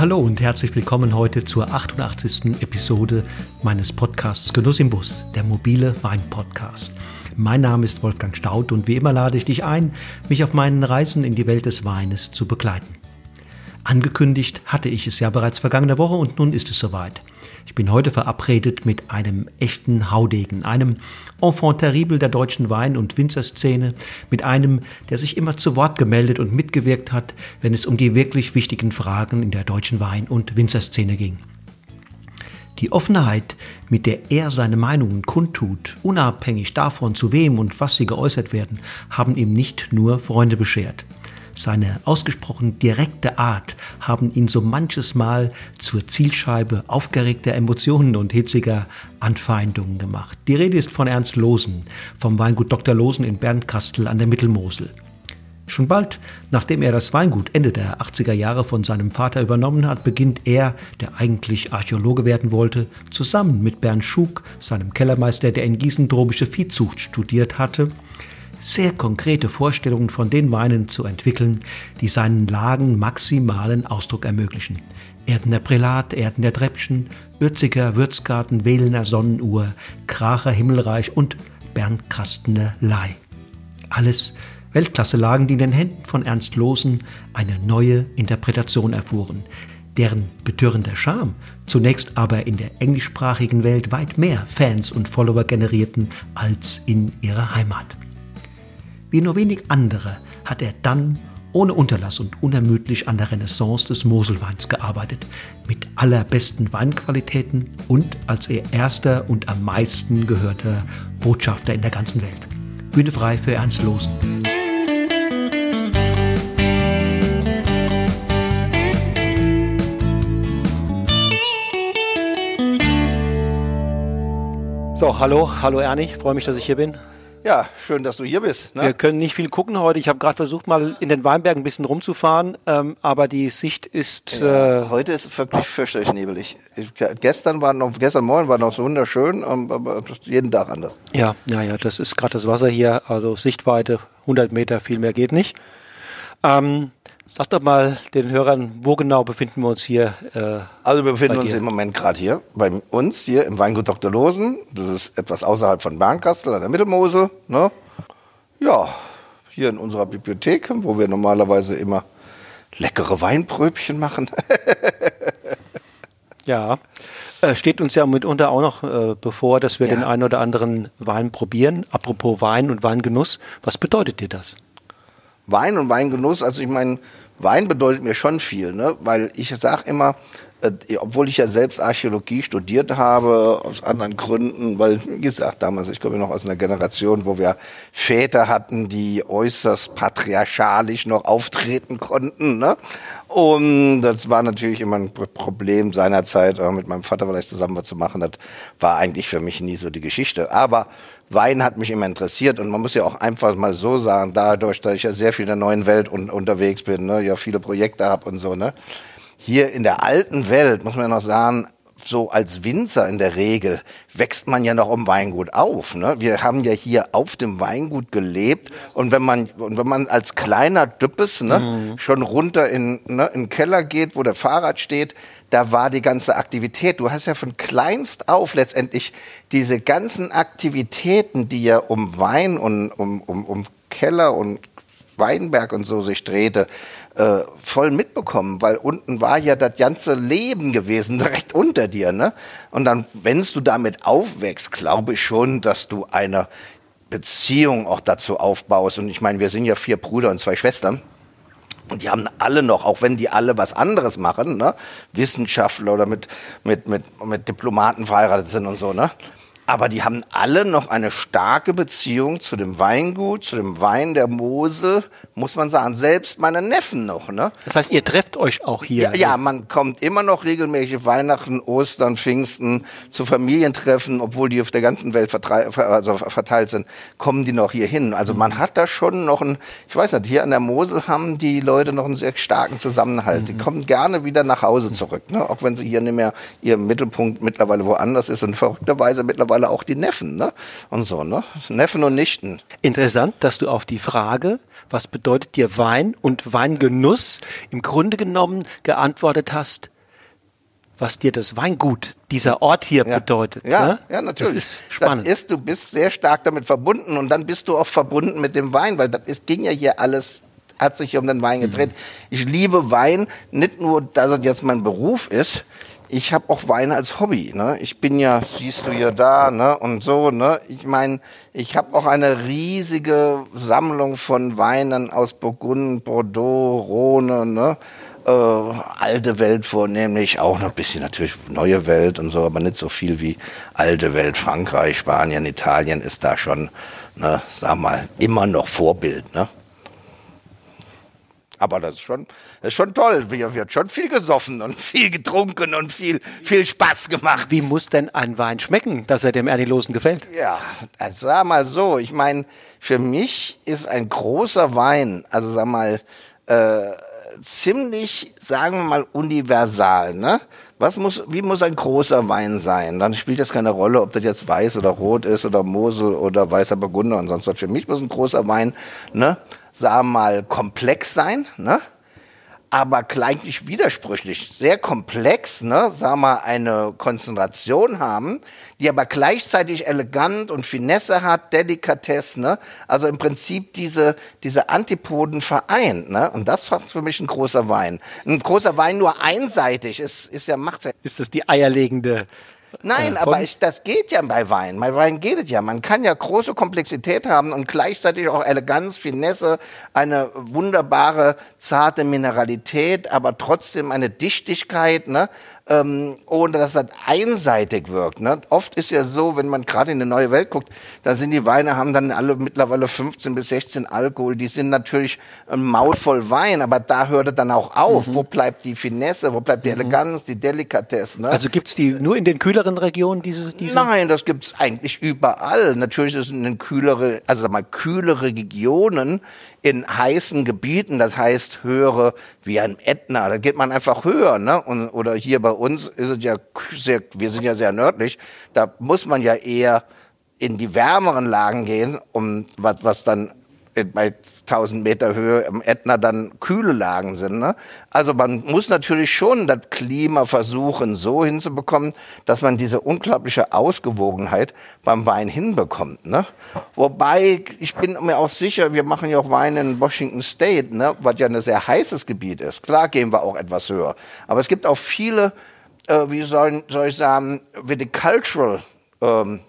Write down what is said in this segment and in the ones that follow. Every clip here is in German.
Hallo und herzlich willkommen heute zur 88. Episode meines Podcasts Genuss im Bus, der mobile Wein-Podcast. Mein Name ist Wolfgang Staud und wie immer lade ich dich ein, mich auf meinen Reisen in die Welt des Weines zu begleiten. Angekündigt hatte ich es ja bereits vergangene Woche und nun ist es soweit. Ich bin heute verabredet mit einem echten Haudegen, einem Enfant terrible der deutschen Wein- und Winzerszene, mit einem, der sich immer zu Wort gemeldet und mitgewirkt hat, wenn es um die wirklich wichtigen Fragen in der deutschen Wein- und Winzerszene ging. Die Offenheit, mit der er seine Meinungen kundtut, unabhängig davon, zu wem und was sie geäußert werden, haben ihm nicht nur Freunde beschert. Seine ausgesprochen direkte Art haben ihn so manches Mal zur Zielscheibe aufgeregter Emotionen und hitziger Anfeindungen gemacht. Die Rede ist von Ernst Losen, vom Weingut Dr. Losen in Bernkastel an der Mittelmosel. Schon bald, nachdem er das Weingut Ende der 80er Jahre von seinem Vater übernommen hat, beginnt er, der eigentlich Archäologe werden wollte, zusammen mit Bernd Schug, seinem Kellermeister, der in Gießen tropische Viehzucht studiert hatte, sehr konkrete Vorstellungen von den Weinen zu entwickeln, die seinen Lagen maximalen Ausdruck ermöglichen. Erdener Prälat, Erdener Treppchen,Ürziger Würzgarten, Wählener Sonnenuhr, Kracher Himmelreich und Bernkastener Leih. Alles Weltklasse-Lagen, die in den Händen von Ernst Losen eine neue Interpretation erfuhren, deren betörender Charme zunächst aber in der englischsprachigen Welt weit mehr Fans und Follower generierten als in ihrer Heimat. Wie nur wenig andere hat er dann ohne Unterlass und unermüdlich an der Renaissance des Moselweins gearbeitet, mit allerbesten Weinqualitäten und als er erster und am meisten gehörter Botschafter in der ganzen Welt. Bühne frei für Ernst Losen. So, hallo, hallo Ernie, freue mich, dass ich hier bin. Ja, schön, dass du hier bist. Ne? Wir können nicht viel gucken heute. Ich habe gerade versucht, mal in den Weinbergen ein bisschen rumzufahren, ähm, aber die Sicht ist. Ja, äh, heute ist wirklich fürchterlich nebelig. Ich, gestern war noch, gestern Morgen war noch so wunderschön, ähm, aber jeden Tag anders. Ja, ja, ja, das ist gerade das Wasser hier, also Sichtweite 100 Meter, viel mehr geht nicht. Ähm, Sag doch mal den Hörern, wo genau befinden wir uns hier? Äh, also wir befinden uns im Moment gerade hier bei uns hier im Weingut Dr. Losen. Das ist etwas außerhalb von Bernkastel an der Mittelmosel. Ne? Ja, hier in unserer Bibliothek, wo wir normalerweise immer leckere Weinpröbchen machen. ja, äh, steht uns ja mitunter auch noch äh, bevor, dass wir ja. den einen oder anderen Wein probieren. Apropos Wein und Weingenuss, was bedeutet dir das? Wein und Weingenuss, also ich meine, Wein bedeutet mir schon viel, ne? weil ich sage immer, äh, obwohl ich ja selbst Archäologie studiert habe, aus anderen Gründen, weil, wie gesagt, damals, ich komme noch aus einer Generation, wo wir Väter hatten, die äußerst patriarchalisch noch auftreten konnten. Ne? Und das war natürlich immer ein Problem seinerzeit, äh, mit meinem Vater vielleicht zusammen was zu machen. Das war eigentlich für mich nie so die Geschichte. Aber Wein hat mich immer interessiert und man muss ja auch einfach mal so sagen, dadurch, dass ich ja sehr viel in der neuen Welt un unterwegs bin, ne, ja viele Projekte habe und so, ne. Hier in der alten Welt muss man ja noch sagen, so als Winzer in der Regel wächst man ja noch im Weingut auf. Ne? Wir haben ja hier auf dem Weingut gelebt und wenn man, und wenn man als kleiner Düppes ne, mhm. schon runter in, ne, in den Keller geht, wo der Fahrrad steht, da war die ganze Aktivität. Du hast ja von kleinst auf letztendlich diese ganzen Aktivitäten, die ja um Wein und um, um, um Keller und Weinberg und so sich drehte, äh, voll mitbekommen, weil unten war ja das ganze Leben gewesen, direkt unter dir. Ne? Und dann, wenn du damit aufwächst, glaube ich schon, dass du eine Beziehung auch dazu aufbaust. Und ich meine, wir sind ja vier Brüder und zwei Schwestern. Und die haben alle noch, auch wenn die alle was anderes machen, ne? Wissenschaftler oder mit, mit, mit, mit Diplomaten verheiratet sind und so, ne? aber die haben alle noch eine starke Beziehung zu dem Weingut, zu dem Wein der Mosel, muss man sagen. Selbst meine Neffen noch. Ne? Das heißt, ihr trefft euch auch hier? Ja, ja man kommt immer noch regelmäßig Weihnachten, Ostern, Pfingsten zu Familientreffen, obwohl die auf der ganzen Welt also verteilt sind, kommen die noch hier hin. Also man hat da schon noch ein, ich weiß nicht, hier an der Mosel haben die Leute noch einen sehr starken Zusammenhalt. Mhm. Die kommen gerne wieder nach Hause zurück, ne? auch wenn sie hier nicht mehr ihr Mittelpunkt mittlerweile woanders ist und verrückterweise mittlerweile mittlerweile auch die Neffen, ne? Und so, ne? Neffen und Nichten. Interessant, dass du auf die Frage, was bedeutet dir Wein und Weingenuss, im Grunde genommen geantwortet hast, was dir das Weingut, dieser Ort hier ja. bedeutet. Ja, ne? ja, natürlich. Das ist spannend. Das ist, du bist sehr stark damit verbunden und dann bist du auch verbunden mit dem Wein, weil das ist, ging ja hier alles, hat sich um den Wein gedreht. Mhm. Ich liebe Wein, nicht nur, dass es jetzt mein Beruf ist, ich habe auch Wein als Hobby. Ne? Ich bin ja, siehst du ja da, ne? Und so, ne? Ich meine, ich habe auch eine riesige Sammlung von Weinen aus Burgund, Bordeaux, Rhone, ne? Äh, alte Welt vornehmlich, auch noch ein bisschen natürlich neue Welt und so, aber nicht so viel wie alte Welt. Frankreich, Spanien, Italien ist da schon, ne, sag mal, immer noch Vorbild, ne? Aber das ist schon, das ist schon toll. Wir wird schon viel gesoffen und viel getrunken und viel, viel Spaß gemacht. Wie muss denn ein Wein schmecken, dass er dem Ernilosen gefällt? Ja, also sag mal so. Ich meine, für mich ist ein großer Wein, also sag mal, äh, ziemlich, sagen wir mal, universal. Ne? Was muss, wie muss ein großer Wein sein? Dann spielt das keine Rolle, ob das jetzt weiß oder rot ist oder Mosel oder weißer Burgunder und sonst was. Für mich muss ein großer Wein, ne, sagen wir mal, komplex sein, ne? aber gleich widersprüchlich, sehr komplex, ne, sagen wir, eine Konzentration haben, die aber gleichzeitig elegant und Finesse hat, Delikatesse, ne, also im Prinzip diese, diese Antipoden vereint, ne, und das war für mich ein großer Wein. Ein großer Wein nur einseitig ist, ist ja, macht's. Ist das die eierlegende Nein, äh, aber ich, das geht ja bei Wein. Bei Wein geht es ja. Man kann ja große Komplexität haben und gleichzeitig auch Eleganz, Finesse, eine wunderbare, zarte Mineralität, aber trotzdem eine Dichtigkeit, ne? Ähm, ohne dass das einseitig wirkt. Ne? Oft ist ja so, wenn man gerade in eine neue Welt guckt, da sind die Weine, haben dann alle mittlerweile 15 bis 16 Alkohol. Die sind natürlich ein Maul voll Wein, aber da hört es dann auch auf. Mhm. Wo bleibt die Finesse, wo bleibt die mhm. Eleganz, die Delikatesse? Ne? Also gibt's die nur in den kühleren Regionen, diese? diese? Nein, das gibt's eigentlich überall. Natürlich ist es in den kühlere, also sag mal, kühlere Regionen in heißen Gebieten, das heißt höhere wie ein Ätna, da geht man einfach höher, ne? Und, oder hier bei uns ist es ja sehr, wir sind ja sehr nördlich, da muss man ja eher in die wärmeren Lagen gehen, um was, was dann bei 1000 Meter Höhe im Ätna dann kühle Lagen sind. Ne? Also man muss natürlich schon das Klima versuchen, so hinzubekommen, dass man diese unglaubliche Ausgewogenheit beim Wein hinbekommt. Ne? Wobei, ich bin mir auch sicher, wir machen ja auch Wein in Washington State, ne? was ja ein sehr heißes Gebiet ist. Klar gehen wir auch etwas höher. Aber es gibt auch viele, äh, wie soll, soll ich sagen, viticultural ähm,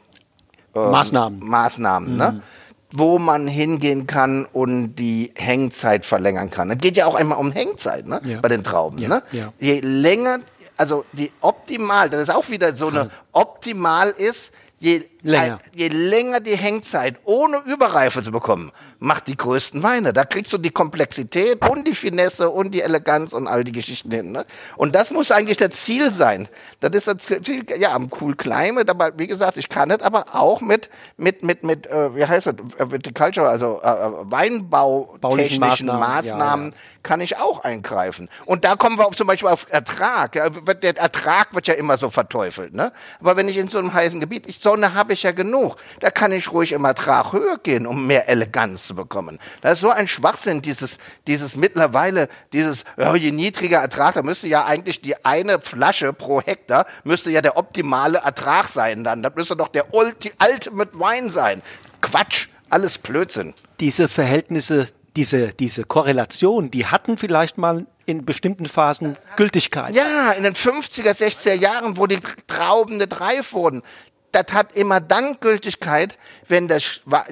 äh, Maßnahmen. Maßnahmen, ne? mhm. ne? Wo man hingehen kann und die Hängzeit verlängern kann. Es geht ja auch einmal um Hängzeit ne? Ja. bei den Trauben. Ja. Ne? Ja. Je länger, also die optimal, das ist auch wieder so eine optimal ist, je länger. je länger die Hängzeit ohne Überreife zu bekommen, macht die größten Weine. Da kriegst du die Komplexität und die Finesse und die Eleganz und all die Geschichten hin. Ne? Und das muss eigentlich das Ziel sein. Das ist das Ziel, ja, am Cool Climate, aber wie gesagt, ich kann es aber auch mit, mit, mit, mit, äh, wie heißt das, Viticulture, also äh, äh Weinbautechnischen Maßnahmen, Maßnahmen ja, ja. kann ich auch eingreifen. Und da kommen wir auf, zum Beispiel auf Ertrag. Der Ertrag wird ja immer so verteufelt. Ne? Aber wenn ich in so einem heißen Gebiet, ich Sonne habe ich ja genug. Da kann ich ruhig im Ertrag höher gehen, um mehr Eleganz zu bekommen. Das ist so ein Schwachsinn, dieses, dieses mittlerweile, dieses, ja, je niedriger Ertrag, da müsste ja eigentlich die eine Flasche pro Hektar, müsste ja der optimale Ertrag sein dann. Das müsste doch der Ulti Ultimate Wine sein. Quatsch, alles Blödsinn. Diese Verhältnisse, diese, diese Korrelation, die hatten vielleicht mal in bestimmten Phasen Gültigkeit. Ja, in den 50er, 60er Jahren, wo die Trauben nicht reif wurden das hat immer dann Gültigkeit, wenn der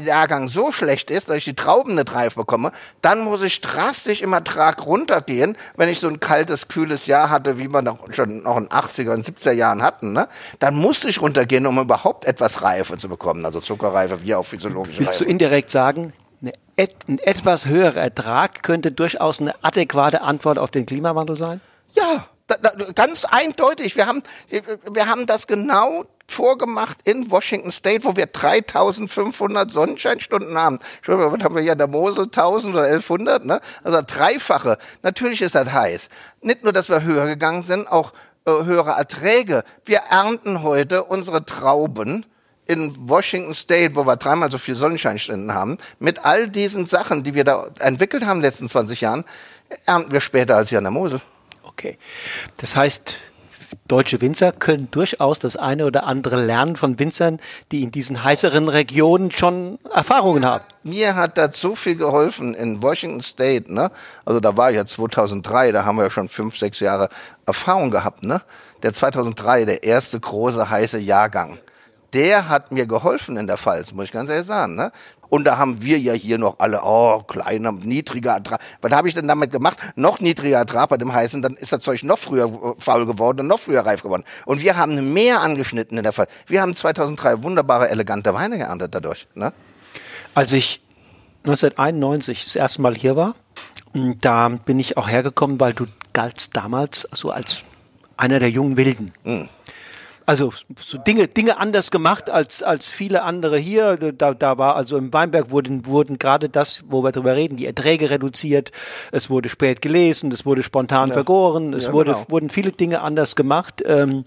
Jahrgang so schlecht ist, dass ich die Trauben nicht reif bekomme. Dann muss ich drastisch im Ertrag runtergehen, wenn ich so ein kaltes, kühles Jahr hatte, wie wir noch, schon noch in 80er und 70er Jahren hatten. Ne? Dann musste ich runtergehen, um überhaupt etwas Reife zu bekommen, also Zuckerreife wie auch physiologische Willst Reife. du indirekt sagen, et, ein etwas höherer Ertrag könnte durchaus eine adäquate Antwort auf den Klimawandel sein? Ja, da, da, ganz eindeutig. Wir haben, wir haben das genau vorgemacht in Washington State, wo wir 3500 Sonnenscheinstunden haben. Entschuldigung, was haben wir hier in der Mosel? 1000 oder 1100, ne? Also dreifache. Natürlich ist das heiß. Nicht nur, dass wir höher gegangen sind, auch äh, höhere Erträge. Wir ernten heute unsere Trauben in Washington State, wo wir dreimal so viel Sonnenscheinstunden haben, mit all diesen Sachen, die wir da entwickelt haben in den letzten 20 Jahren, ernten wir später als hier an der Mosel. Okay. Das heißt, deutsche Winzer können durchaus das eine oder andere lernen von Winzern, die in diesen heißeren Regionen schon Erfahrungen haben. Mir hat das so viel geholfen in Washington State, ne? Also da war ich ja 2003, da haben wir ja schon fünf, sechs Jahre Erfahrung gehabt, ne? Der 2003, der erste große heiße Jahrgang der hat mir geholfen in der Pfalz, muss ich ganz ehrlich sagen. Ne? Und da haben wir ja hier noch alle, oh, kleiner, niedriger Ertrag. Was habe ich denn damit gemacht? Noch niedriger Ertrag bei dem heißen, dann ist das Zeug noch früher äh, faul geworden und noch früher reif geworden. Und wir haben mehr angeschnitten in der Pfalz. Wir haben 2003 wunderbare, elegante Weine geerntet dadurch. Ne? Als ich 1991 das erste Mal hier war, da bin ich auch hergekommen, weil du galtst damals so als einer der jungen Wilden. Mhm also so Dinge, Dinge anders gemacht als, als viele andere hier. Da, da war also im Weinberg wurden, wurden gerade das, wo wir drüber reden, die Erträge reduziert. Es wurde spät gelesen, es wurde spontan ja. vergoren, es ja, wurde, genau. wurden viele Dinge anders gemacht. Ähm,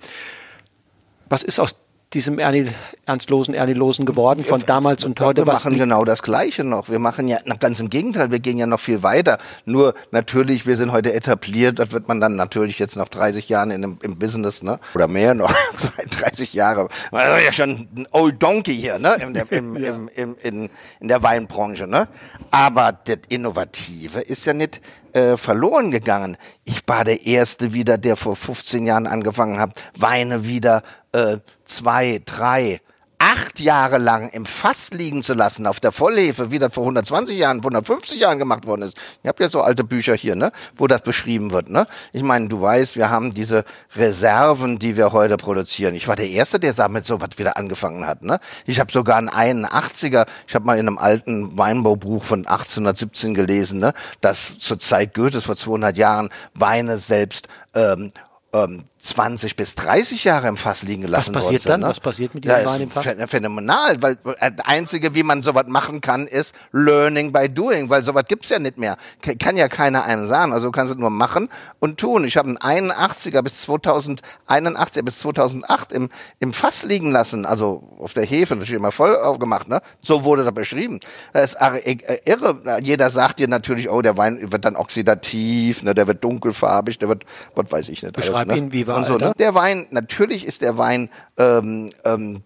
was ist aus diesem Ernie, ernstlosen, ernstlosen geworden von damals und heute. Wir machen genau das Gleiche noch. Wir machen ja ganz im Gegenteil, wir gehen ja noch viel weiter. Nur natürlich, wir sind heute etabliert, das wird man dann natürlich jetzt nach 30 Jahren in dem, im Business, ne? Oder mehr noch, 30 Jahre. Man ist ja schon ein Old Donkey hier, ne? In der, im, ja. im, im, in, in der Weinbranche, ne? Aber das Innovative ist ja nicht äh, verloren gegangen. Ich war der Erste wieder, der vor 15 Jahren angefangen hat, Weine wieder äh, zwei, drei, acht Jahre lang im Fass liegen zu lassen auf der Vollhefe, wie das vor 120 Jahren, 150 Jahren gemacht worden ist. Ich habe ja so alte Bücher hier, ne, wo das beschrieben wird. Ne? Ich meine, du weißt, wir haben diese Reserven, die wir heute produzieren. Ich war der Erste, der damit so was wieder angefangen hat. Ne? Ich habe sogar einen 81er, ich habe mal in einem alten Weinbaubuch von 1817 gelesen, ne, dass zur Zeit Goethes vor 200 Jahren Weine selbst ähm, ähm, 20 bis 30 Jahre im Fass liegen gelassen Was passiert worden dann? Ne? Was passiert mit diesem ja, Wein im Fass? Phänomenal, weil äh, das Einzige, wie man sowas machen kann, ist Learning by Doing, weil sowas gibt's ja nicht mehr. Kann ja keiner einem sagen, also du kannst es nur machen und tun. Ich habe einen 81er bis 2081 bis 2008 im, im Fass liegen lassen, also auf der Hefe natürlich immer voll aufgemacht, ne? So wurde das beschrieben. Das ist äh, irre. Jeder sagt dir natürlich, oh, der Wein wird dann oxidativ, ne? der wird dunkelfarbig, der wird, was weiß ich nicht. Beschreib alles, ne? ihn, wie war und so. Ne? Der Wein, natürlich ist der Wein ähm, ähm,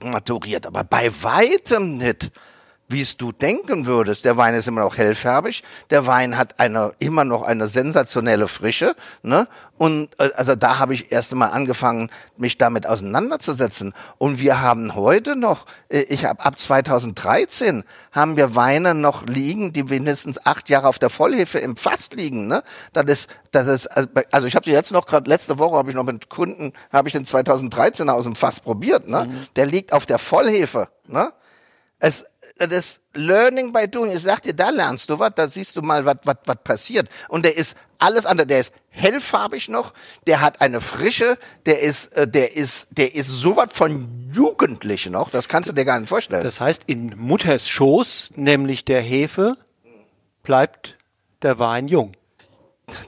maturiert, aber bei weitem nicht wie es du denken würdest. Der Wein ist immer noch hellfärbig. Der Wein hat eine, immer noch eine sensationelle Frische. Ne? Und äh, also da habe ich erst einmal angefangen, mich damit auseinanderzusetzen. Und wir haben heute noch, äh, ich habe ab 2013 haben wir Weine noch liegen, die mindestens acht Jahre auf der Vollhefe im Fass liegen. Ne? Das ist, das ist, also, also ich habe die jetzt noch gerade letzte Woche habe ich noch mit Kunden habe ich den 2013er aus dem Fass probiert. Ne? Mhm. Der liegt auf der Vollhefe. Ne? Es, das Learning by Doing, ich sag dir, da lernst du was, da siehst du mal, was passiert. Und der ist alles andere, der ist hellfarbig noch, der hat eine Frische, der ist, äh, der ist, der ist sowas von jugendlich noch, das kannst du dir gar nicht vorstellen. Das heißt, in Mutters Schoß, nämlich der Hefe, bleibt der Wein jung.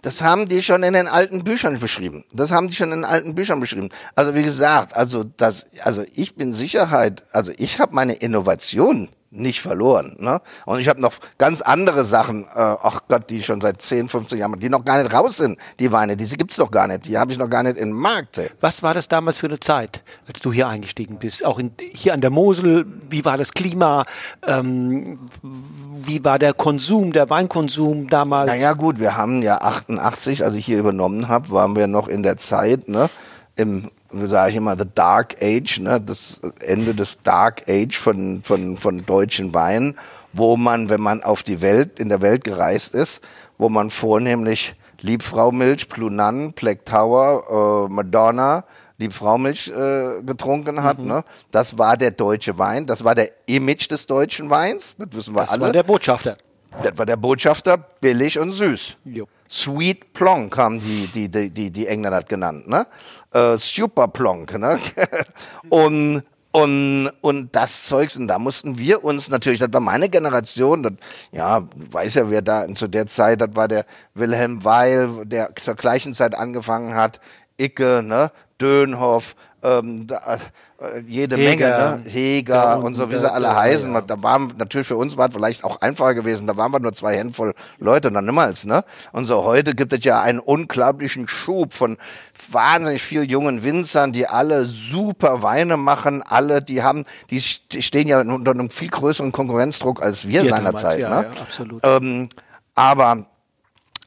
Das haben die schon in den alten Büchern beschrieben. Das haben die schon in den alten Büchern beschrieben. Also wie gesagt, also das, also ich bin Sicherheit, also ich habe meine Innovation nicht verloren. Ne? Und ich habe noch ganz andere Sachen, äh, ach Gott, die schon seit 10, 15 Jahren, die noch gar nicht raus sind, die Weine, diese gibt's noch gar nicht, die habe ich noch gar nicht im Markt. Ey. Was war das damals für eine Zeit, als du hier eingestiegen bist? Auch in, hier an der Mosel, wie war das Klima? Ähm, wie war der Konsum, der Weinkonsum damals? Naja gut, wir haben ja 88, als ich hier übernommen habe, waren wir noch in der Zeit, ne? Im wie sage ich immer, the Dark Age, ne, das Ende des Dark Age von, von, von deutschen Weinen, wo man, wenn man auf die Welt, in der Welt gereist ist, wo man vornehmlich Liebfraumilch, Plunan, Black Tower, äh, Madonna, Liebfraumilch äh, getrunken hat. Mhm. Ne? Das war der deutsche Wein, das war der Image des deutschen Weins, das wissen wir das alle. Das war der Botschafter. Das war der Botschafter, billig und süß. Jo. Sweet Plonk haben die, die, die, die, die Engländer genannt, ne? Äh, Super Plonk, ne? und, und, und das Zeugs, und da mussten wir uns natürlich, das war meine Generation, das, ja, weiß ja, wer da zu der Zeit, das war der Wilhelm Weil, der zur gleichen Zeit angefangen hat, Icke, ne? Dönhoff, ähm, da, äh, jede Heger. Menge, ne? Heger Ja, und, und so, wie sie alle heißen. ja. Da waren natürlich für uns war es vielleicht auch einfacher gewesen. Da waren wir nur zwei Handvoll Leute und dann niemals, ne? Und so heute gibt es ja einen unglaublichen Schub von wahnsinnig vielen jungen Winzern, die alle super Weine machen. Alle, die haben, die st- die stehen ja unter einem viel größeren Konkurrenzdruck als wir Ja, seinerzeit, damals, ne? ja, ja, absolut. Ähm, aber,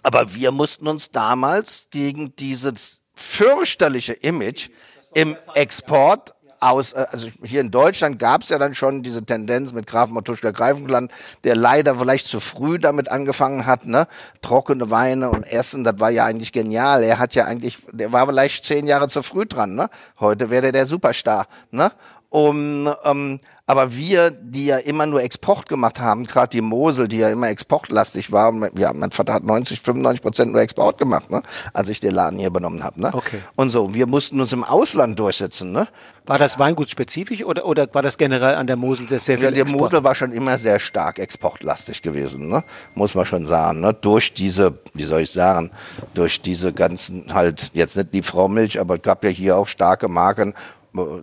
aber wir mussten uns damals gegen dieses fürchterliche Image im Export aus, äh, also hier in Deutschland gab es ja dann schon diese Tendenz mit Graf Matuschka Greifenland, der leider vielleicht zu früh damit angefangen hat, ne? Trockene Weine und Essen, das war ja eigentlich genial. Er hat ja eigentlich, der war vielleicht zehn Jahre zu früh dran, ne? Heute wäre der der Superstar, ne? Um, ähm, aber wir, die ja immer nur Export gemacht haben, gerade die Mosel, die ja immer exportlastig war, ja, mein Vater hat 90, 95 Prozent nur Export gemacht, ne? als ich den Laden hier übernommen habe. Ne? Okay. Und so, wir mussten uns im Ausland durchsetzen. Ne? War das Weingutspezifisch oder, oder war das generell an der Mosel das sehr viel Ja, der Export? Mosel war schon immer sehr stark exportlastig gewesen, ne? muss man schon sagen. Ne? Durch diese, wie soll ich sagen, durch diese ganzen, halt, jetzt nicht die Frau Milch, aber es gab ja hier auch starke Marken,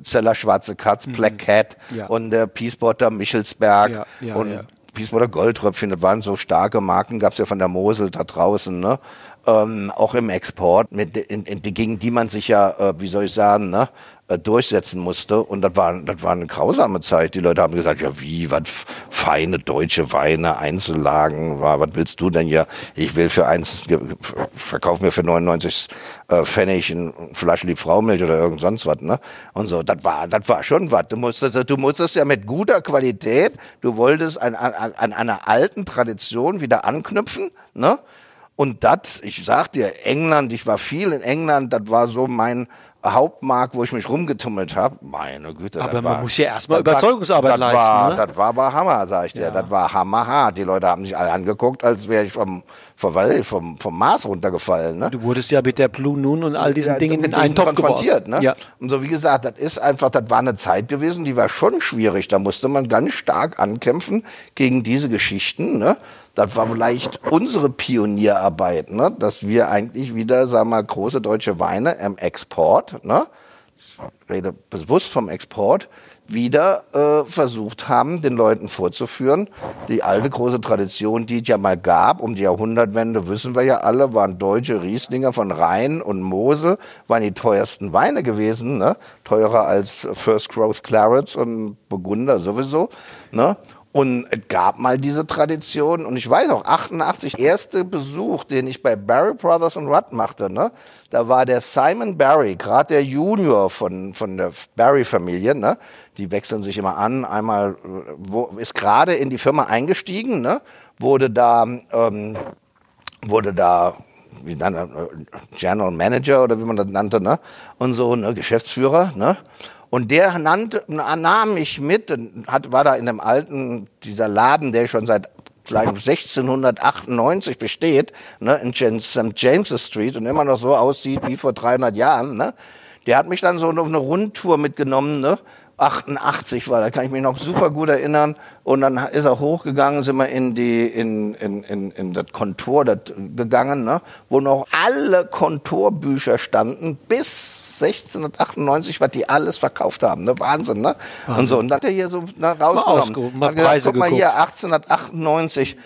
Zeller Schwarze Katz, Black Cat Mhm. Ja. und der Peacebutter Michelsberg Ja, und ja. Peacebutter Goldtröpfchen, das waren so starke Marken, gab's ja von der Mosel da draußen, ne? Ähm, auch im Export, mit, in, in, gegen die man sich ja, äh, wie soll ich sagen, ne? Äh, durchsetzen musste. Und das war, das war eine grausame Zeit. Die Leute haben gesagt, ja wie, was feine deutsche Weine, Einzellagen, wa- was willst du denn hier? Ich will für eins, verkauf mir für 99 äh, Pfennig ein Flasche Liebfraumilch oder irgend sonst was, ne? Und so, das war, das war schon was. Du musstest, du musstest ja mit guter Qualität, du wolltest an, an, an einer alten Tradition wieder anknüpfen, ne? Und das, ich sag dir, England, ich war viel in England, das war so mein Hauptmarkt, wo ich mich rumgetummelt habe. Meine Güte. Aber man war, muss ja erstmal war- Überzeugungsarbeit das leisten, War, ne? Das war aber Hammer, sag ich dir. Das war hammerhart. Die Leute haben mich alle angeguckt, als wäre ich vom, vom, vom, vom Mars runtergefallen. Ne? Du wurdest ja mit der Blue Noon und all diesen Ja, Dingen mit in einen Topf konfrontiert, ne? Ja. Und so wie gesagt, das ist einfach, das war eine Zeit gewesen, die war schon schwierig. Da musste man ganz stark ankämpfen gegen diese Geschichten, ne? Das war vielleicht unsere Pionierarbeit, ne? Dass wir eigentlich wieder, wir mal, große deutsche Weine im Export, ne? Ich rede bewusst vom Export, wieder äh, versucht haben, den Leuten vorzuführen. Die alte große Tradition, die es ja mal gab, um die Jahrhundertwende, wissen wir ja alle, waren deutsche Rieslinger von Rhein und Mosel, waren die teuersten Weine gewesen, ne? teurer als First Growth Clarets und Burgunder sowieso. Ne? Und es gab mal diese Tradition und ich weiß auch, 88, erste Besuch, den ich bei Barry Brothers und Rudd machte, ne? da war der Simon Barry, gerade der Junior von, von der Barry-Familie, ne? die wechseln sich immer an, einmal wo, ist gerade in die Firma eingestiegen, ne? wurde da, ähm, wurde da wie nannte, äh, General Manager oder wie man das nannte, ne? Und so, ne, Geschäftsführer, ne? Und der nannte, nahm mich mit, hat, war da in dem alten, dieser Laden, der schon seit gleich 1698 besteht, ne, in James, St. James's Street und immer noch so aussieht wie vor 300 Jahren, ne? Der hat mich dann so auf eine Rundtour mitgenommen, ne? 88 war, da kann ich mich noch super gut erinnern. Und dann ist er hochgegangen, sind wir in die in, in, in, in das Kontor das gegangen, ne, wo noch alle Kontorbücher standen bis 1698, was die alles verkauft haben. Ne? Wahnsinn, ne? Und so. Und dann hat er hier so ne, rausgenommen. mal Hat gesagt, Preise guck mal geguckt. hier, 1898,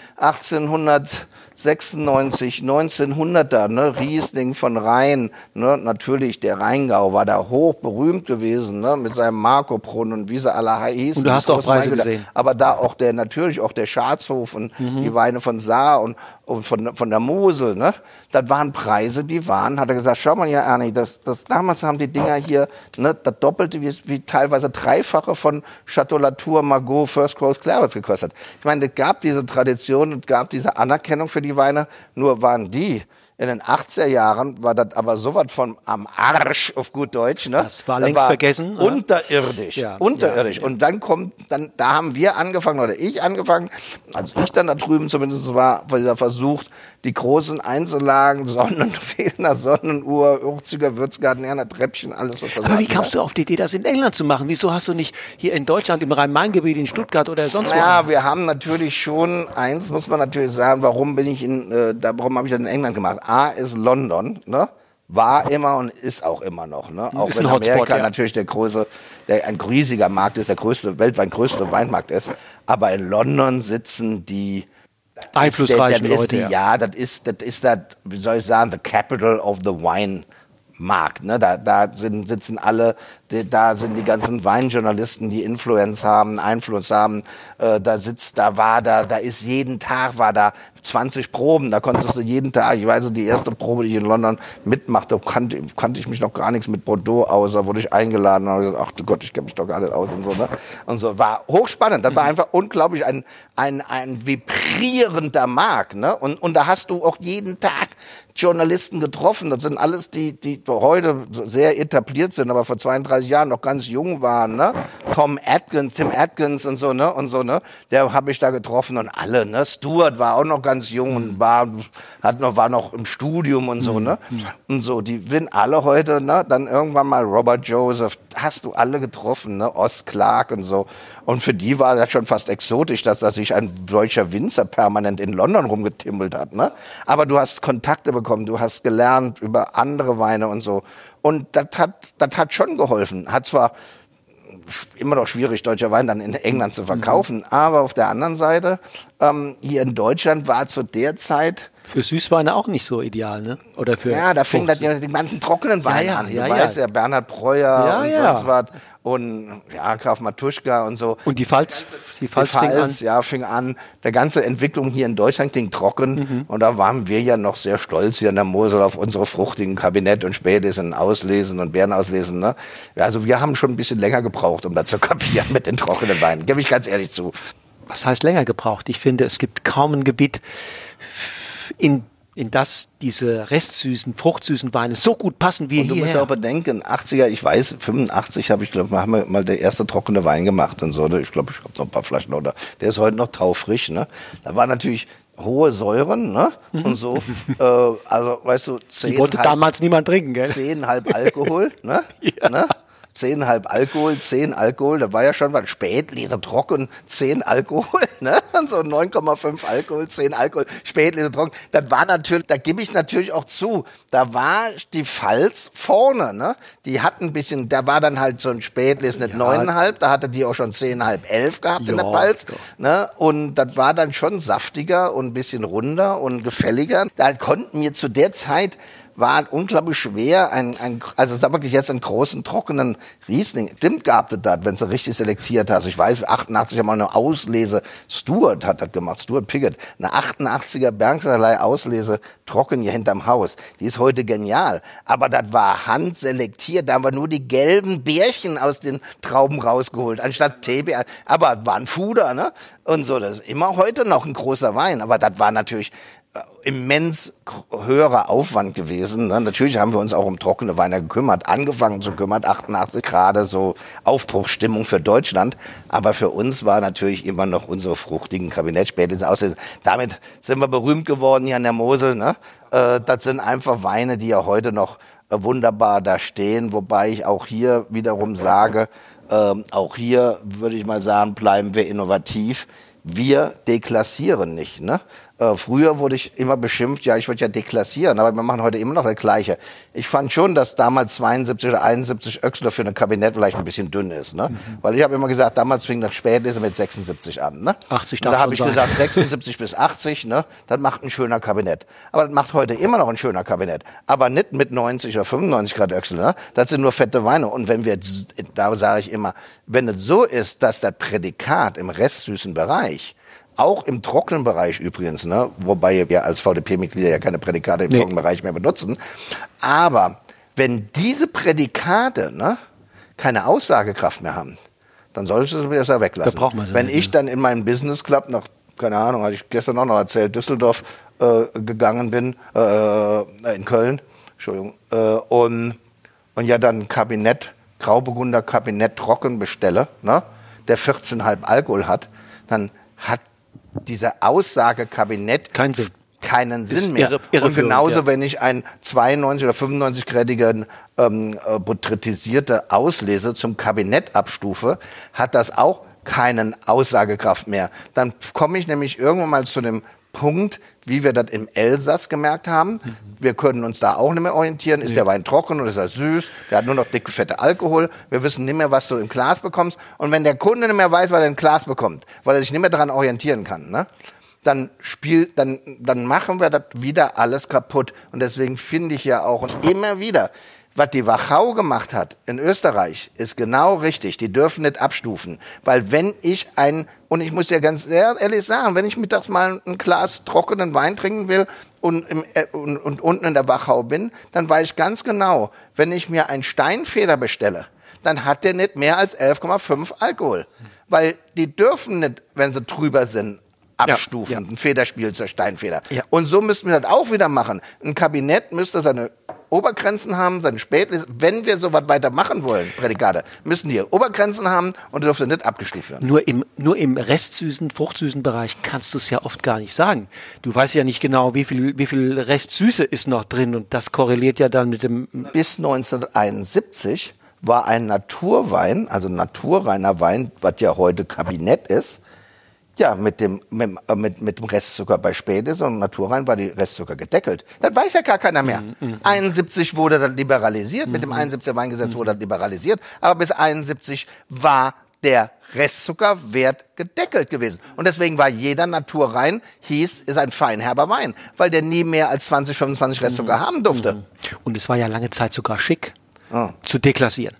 1896, 1900er, ne, Riesling von Rhein, ne, natürlich der Rheingau war da hoch berühmt gewesen, ne, mit seinem Marco-Brunnen und wie sie alle hießen. Und du hast auch Preise gesehen. Aber da auch der, natürlich auch der Schatzhof und Mhm. die Weine von Saar und, und von, von der Mosel, ne, das waren Preise, die waren, hat er gesagt, schau mal hier, Ernie, das, das, damals haben die Dinger hier, ne, das Doppelte wie, wie teilweise Dreifache von Chateau Latour, Margot, First Growth Clarets gekostet. Ich meine, es gab diese Tradition, es gab diese Anerkennung für die Weine, nur waren die in den 80er Jahren war das aber sowas von am Arsch auf gut Deutsch, ne? Das war längst vergessen, ne? Unterirdisch, Ja, unterirdisch. ja. Und dann kommt, dann, da haben wir angefangen, oder ich angefangen, als ich dann da drüben zumindest war, war versucht, die großen Einzellagen, Sonnen, Fehler, Sonnenuhr, 80er, Würzgarten, Erna, Treppchen, alles, was wir Aber wie kamst du auf die Idee, das in England zu machen? Wieso hast du nicht hier in Deutschland, im Rhein-Main-Gebiet, in Stuttgart oder sonst wo? Ja, wir haben natürlich schon, eins muss man natürlich sagen, warum bin ich in, äh, da, warum habe ich das in England gemacht? A ist London, ne? war immer und ist auch immer noch. Ne? Auch Ist wenn ein Hotspot, Amerika ja. natürlich der große, der ein riesiger Markt ist, der größte, weltweit größte Weinmarkt ist. Aber in London sitzen die Einflussreichen das ist Leute. die, ja, das ist, das ist das, wie soll ich sagen, the capital of the wine Markt. Ne? Da, da sind, sitzen alle, da sind die ganzen Weinjournalisten, die Influence haben, Einfluss haben. Äh, da sitzt, da war da, da ist jeden Tag war da 20 Proben. Da konntest du jeden Tag, ich weiß, die erste Probe, die ich in London mitmachte, kannte, kannte ich mich noch gar nichts mit Bordeaux aus. Da wurde ich eingeladen und habe gesagt, ach du Gott, ich kenne mich doch gar nicht aus und so. Ne? Und so war hochspannend. Das war einfach unglaublich ein, ein, ein vibrierender Markt. Ne? Und, und da hast du auch jeden Tag Journalisten getroffen. Das sind alles die, die heute sehr etabliert sind, aber vor 32 Jahren noch ganz jung waren. Ne? Tom Atkins, Tim Atkins und so, ne? Und so, ne? Der habe ich da getroffen und alle, ne? Stuart war auch noch ganz jung und war, hat noch, war noch im Studium und so, ne? Und so, die sind alle heute, ne? Dann irgendwann mal Robert Joseph, hast du alle getroffen, ne? Oz Clark und so. Und für die war das schon fast exotisch, dass da sich ein solcher Winzer permanent in London rumgetimmelt hat. Ne? Aber du hast Kontakte bekommen, du hast gelernt über andere Weine und so. Und das hat, das hat schon geholfen. Hat zwar immer noch schwierig, deutscher Wein dann in England zu verkaufen, aber auf der anderen Seite, ähm, hier in Deutschland war zu der Zeit Für Süßweine auch nicht so ideal, ne? Oder für ja, da fing das Frucht. ja den ganzen trockenen Wein Ja, ja, an. Du ja, ja. weißt ja, Bernhard Breuer und sonst was. Und ja, Graf Matuschka und so. Und die Pfalz, die Pfalz Die fing an. Pfalz, ja, fing an. Der ganze Entwicklung hier in Deutschland ging trocken. Mhm. Und da waren wir ja noch sehr stolz hier in der Mosel auf unsere fruchtigen Kabinett- und Spätlesen, Auslesen und Beerenauslesen. Ne? Also wir haben schon ein bisschen länger gebraucht, um da zu kapieren mit den trockenen Weinen. Gebe ich ganz ehrlich zu. was heißt länger gebraucht? Ich finde, es gibt kaum ein Gebiet, in, in das diese restsüßen, fruchtsüßen Weine so gut passen wie Und du musst ja auch bedenken, 80er, ich weiß, 85 habe ich, glaube haben wir mal der erste trockene Wein gemacht und so. ne? Ich glaube, ich habe noch ein paar Flaschen da. Der ist heute noch taufrisch, ne? Da war natürlich hohe Säuren, ne? Und so, äh, also, weißt du, zehn, Die wollte halb, damals niemand trinken, gell? zehn halb Alkohol, ne? Ja. ne? Zehn halb Alkohol, zehn Alkohol, da war ja schon was Spätlese trocken, zehn Alkohol, ne? So 9,5 Alkohol, zehn Alkohol, Spätlese trocken. Das war natürlich, da gebe ich natürlich auch zu, da war die Pfalz vorne, ne? Die hat ein bisschen, da war dann halt so ein Spätlese nicht neuneinhalb, da hatte die auch schon zehn, halb elf gehabt in der Ja, Pfalz, doch. ne? Und das war dann schon saftiger und ein bisschen runder und gefälliger. Da konnten wir zu der Zeit war unglaublich schwer, ein, ein, also sag wirklich jetzt einen großen, trockenen Riesling. Stimmt gehabt das, das, wenn du richtig selektiert hast. Ich weiß, 88 haben wir eine Auslese, Stuart hat das gemacht, Stuart Piggott, eine 88er Bergsalei Auslese, trocken hier hinterm Haus. Die ist heute genial. Aber das war handselektiert, da haben wir nur die gelben Bärchen aus den Trauben rausgeholt, anstatt TBR. Aber war ein Fuder, ne? Und so, das ist immer heute noch ein großer Wein. Aber das war natürlich immens gr- höherer Aufwand gewesen. Ne? Natürlich haben wir uns auch um trockene Weine gekümmert, angefangen zu kümmern, 88 Grad so Aufbruchsstimmung für Deutschland. Aber für uns war natürlich immer noch unsere fruchtigen Kabinettspäte auslesen. Damit sind wir berühmt geworden hier an der Mosel. Ne? Äh, das sind einfach Weine, die ja heute noch äh, wunderbar da stehen, wobei ich auch hier wiederum sage, ähm, auch hier würde ich mal sagen, bleiben wir innovativ. Wir deklassieren nicht. Ne? Äh, früher wurde ich immer beschimpft, ja, ich würde ja deklassieren, aber wir machen heute immer noch das Gleiche. Ich fand schon, dass damals 72 oder 71 Öxler für ein Kabinett vielleicht ein bisschen dünn ist. Ne? Weil ich habe immer gesagt, damals fing das Spätlese mit 76 an. Ne? 80 Und da darf habe ich sein. gesagt, 76 bis 80, ne, das macht ein schöner Kabinett. Aber das macht heute immer noch ein schöner Kabinett. Aber nicht mit 90 oder 95 Grad Öchsel, ne? Das sind nur fette Weine. Und wenn wir, da sage ich immer, wenn es so ist, dass das Prädikat im restsüßen Bereich auch im trockenen Bereich übrigens, ne, wobei wir als VDP-Mitglieder ja keine Prädikate im Nee. trockenen Bereich mehr benutzen. Aber wenn diese Prädikate ne, keine Aussagekraft mehr haben, dann solltest du sie besser weglassen. Da braucht man sie Wenn ich dann in meinen Business Club nach, keine Ahnung, hatte ich gestern auch noch erzählt, Düsseldorf äh, gegangen bin, äh, in Köln, Entschuldigung, äh, und, und ja dann Kabinett, Grauburgunder Kabinett trocken bestelle, ne, der 14,5 Alkohol hat, dann hat dieser Aussage Kabinett Keinen Sinn. keinen Sinn mehr. irre- irreführend, und genauso, ja. wenn ich einen 92 oder 95-gradigen ähm, äh, porträtisierte Auslese zum Kabinett abstufe, hat das auch keinen Aussagekraft mehr. Dann komme ich nämlich irgendwann mal zu dem Punkt, wie wir das im Elsass gemerkt haben. Mhm. Wir können uns da auch nicht mehr orientieren. Ist nee. der Wein trocken oder ist er süß? Der hat nur noch dicke, fette Alkohol. Wir wissen nicht mehr, was du im Glas bekommst. Und wenn der Kunde nicht mehr weiß, was er im Glas bekommt, weil er sich nicht mehr daran orientieren kann, ne? dann spielt, dann, dann machen wir das wieder alles kaputt. Und deswegen finde ich ja auch und immer wieder, was die Wachau gemacht hat in Österreich, ist genau richtig. Die dürfen nicht abstufen. Weil wenn ich ein, und ich muss ja ganz ehrlich sagen, wenn ich mittags mal ein Glas trockenen Wein trinken will und, im, äh, und, und unten in der Wachau bin, dann weiß ich ganz genau, wenn ich mir einen Steinfeder bestelle, dann hat der nicht mehr als 11,5 Alkohol. Weil die dürfen nicht, wenn sie drüber sind, abstufen. Ja, ja. Ein Federspiel zur Steinfeder. Ja. Und so müssten wir das auch wieder machen. Ein Kabinett müsste seine Obergrenzen haben, seine Spätlese. Wenn wir so was weitermachen wollen, Prädikate, müssen die Obergrenzen haben und dürfen nicht abgestuft werden. Nur im, nur im restsüßen, fruchtsüßen Bereich kannst du es ja oft gar nicht sagen. Du weißt ja nicht genau, wie viel, wie viel Restsüße ist noch drin und das korreliert ja dann mit dem... Bis 1971 war ein Naturwein, also naturreiner Wein, was ja heute Kabinett ist, ja, mit dem, mit, äh, mit, mit dem Restzucker bei Späte, sondern Naturrein war die Restzucker gedeckelt. Das weiß ja gar keiner mehr. Mhm, mhm. 71 wurde das liberalisiert, mhm. mit dem 71er mhm. Weingesetz wurde das liberalisiert, aber bis 71 war der Restzuckerwert gedeckelt gewesen. Und deswegen war jeder Naturrein, hieß, ist ein feinherber Wein, weil der nie mehr als 20, 25 Restzucker mhm. haben durfte. Mhm. Und es war ja lange Zeit sogar schick, oh. zu deklassieren.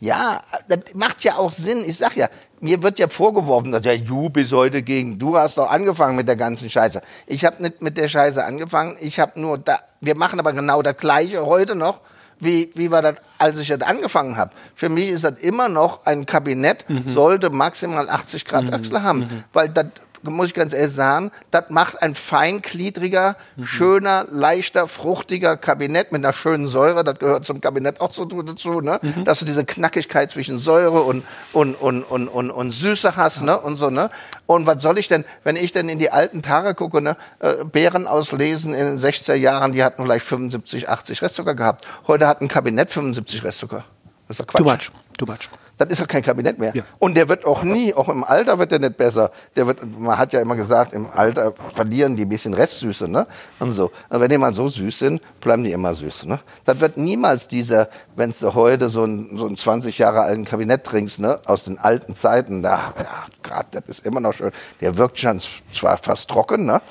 Ja, das macht ja auch Sinn. Ich sag ja, mir wird ja vorgeworfen, dass ja du bist heute gegen, du hast doch angefangen mit der ganzen Scheiße. Ich habe nicht mit der Scheiße angefangen. Ich habe nur da, wir machen aber genau das Gleiche heute noch, wie, wie war das, als ich das angefangen habe. Für mich ist das immer noch ein Kabinett, mhm. sollte maximal 80 Grad mhm. Achsel haben, mhm. weil das muss ich ganz ehrlich sagen, das macht ein feingliedriger, mhm. schöner, leichter, fruchtiger Kabinett mit einer schönen Säure. Das gehört zum Kabinett auch dazu, ne? Mhm. dass du diese Knackigkeit zwischen Säure und, und, und, und, und, und Süße hast. Ja. Ne? Und, so, ne? und was soll ich denn, wenn ich denn in die alten Tare gucke, ne? Äh, Beeren auslesen in den 60er Jahren, die hatten vielleicht 75, 80 Restzucker gehabt. Heute hat ein Kabinett 75 Restzucker. Das ist doch Quatsch. Too much. Too much dann ist er kein Kabinett mehr. Ja. Und der wird auch nie, auch im Alter wird er nicht besser. Der wird, man hat ja immer gesagt, im Alter verlieren die ein bisschen Restsüße, ne? Und so. Und wenn die mal so süß sind, bleiben die immer süß, ne? Das wird niemals dieser, wenn du heute so ein, so ein 20 Jahre alten Kabinett trinkst, ne? Aus den alten Zeiten, da, ja, gerade, das ist immer noch schön. Der wirkt schon zwar fast trocken, ne?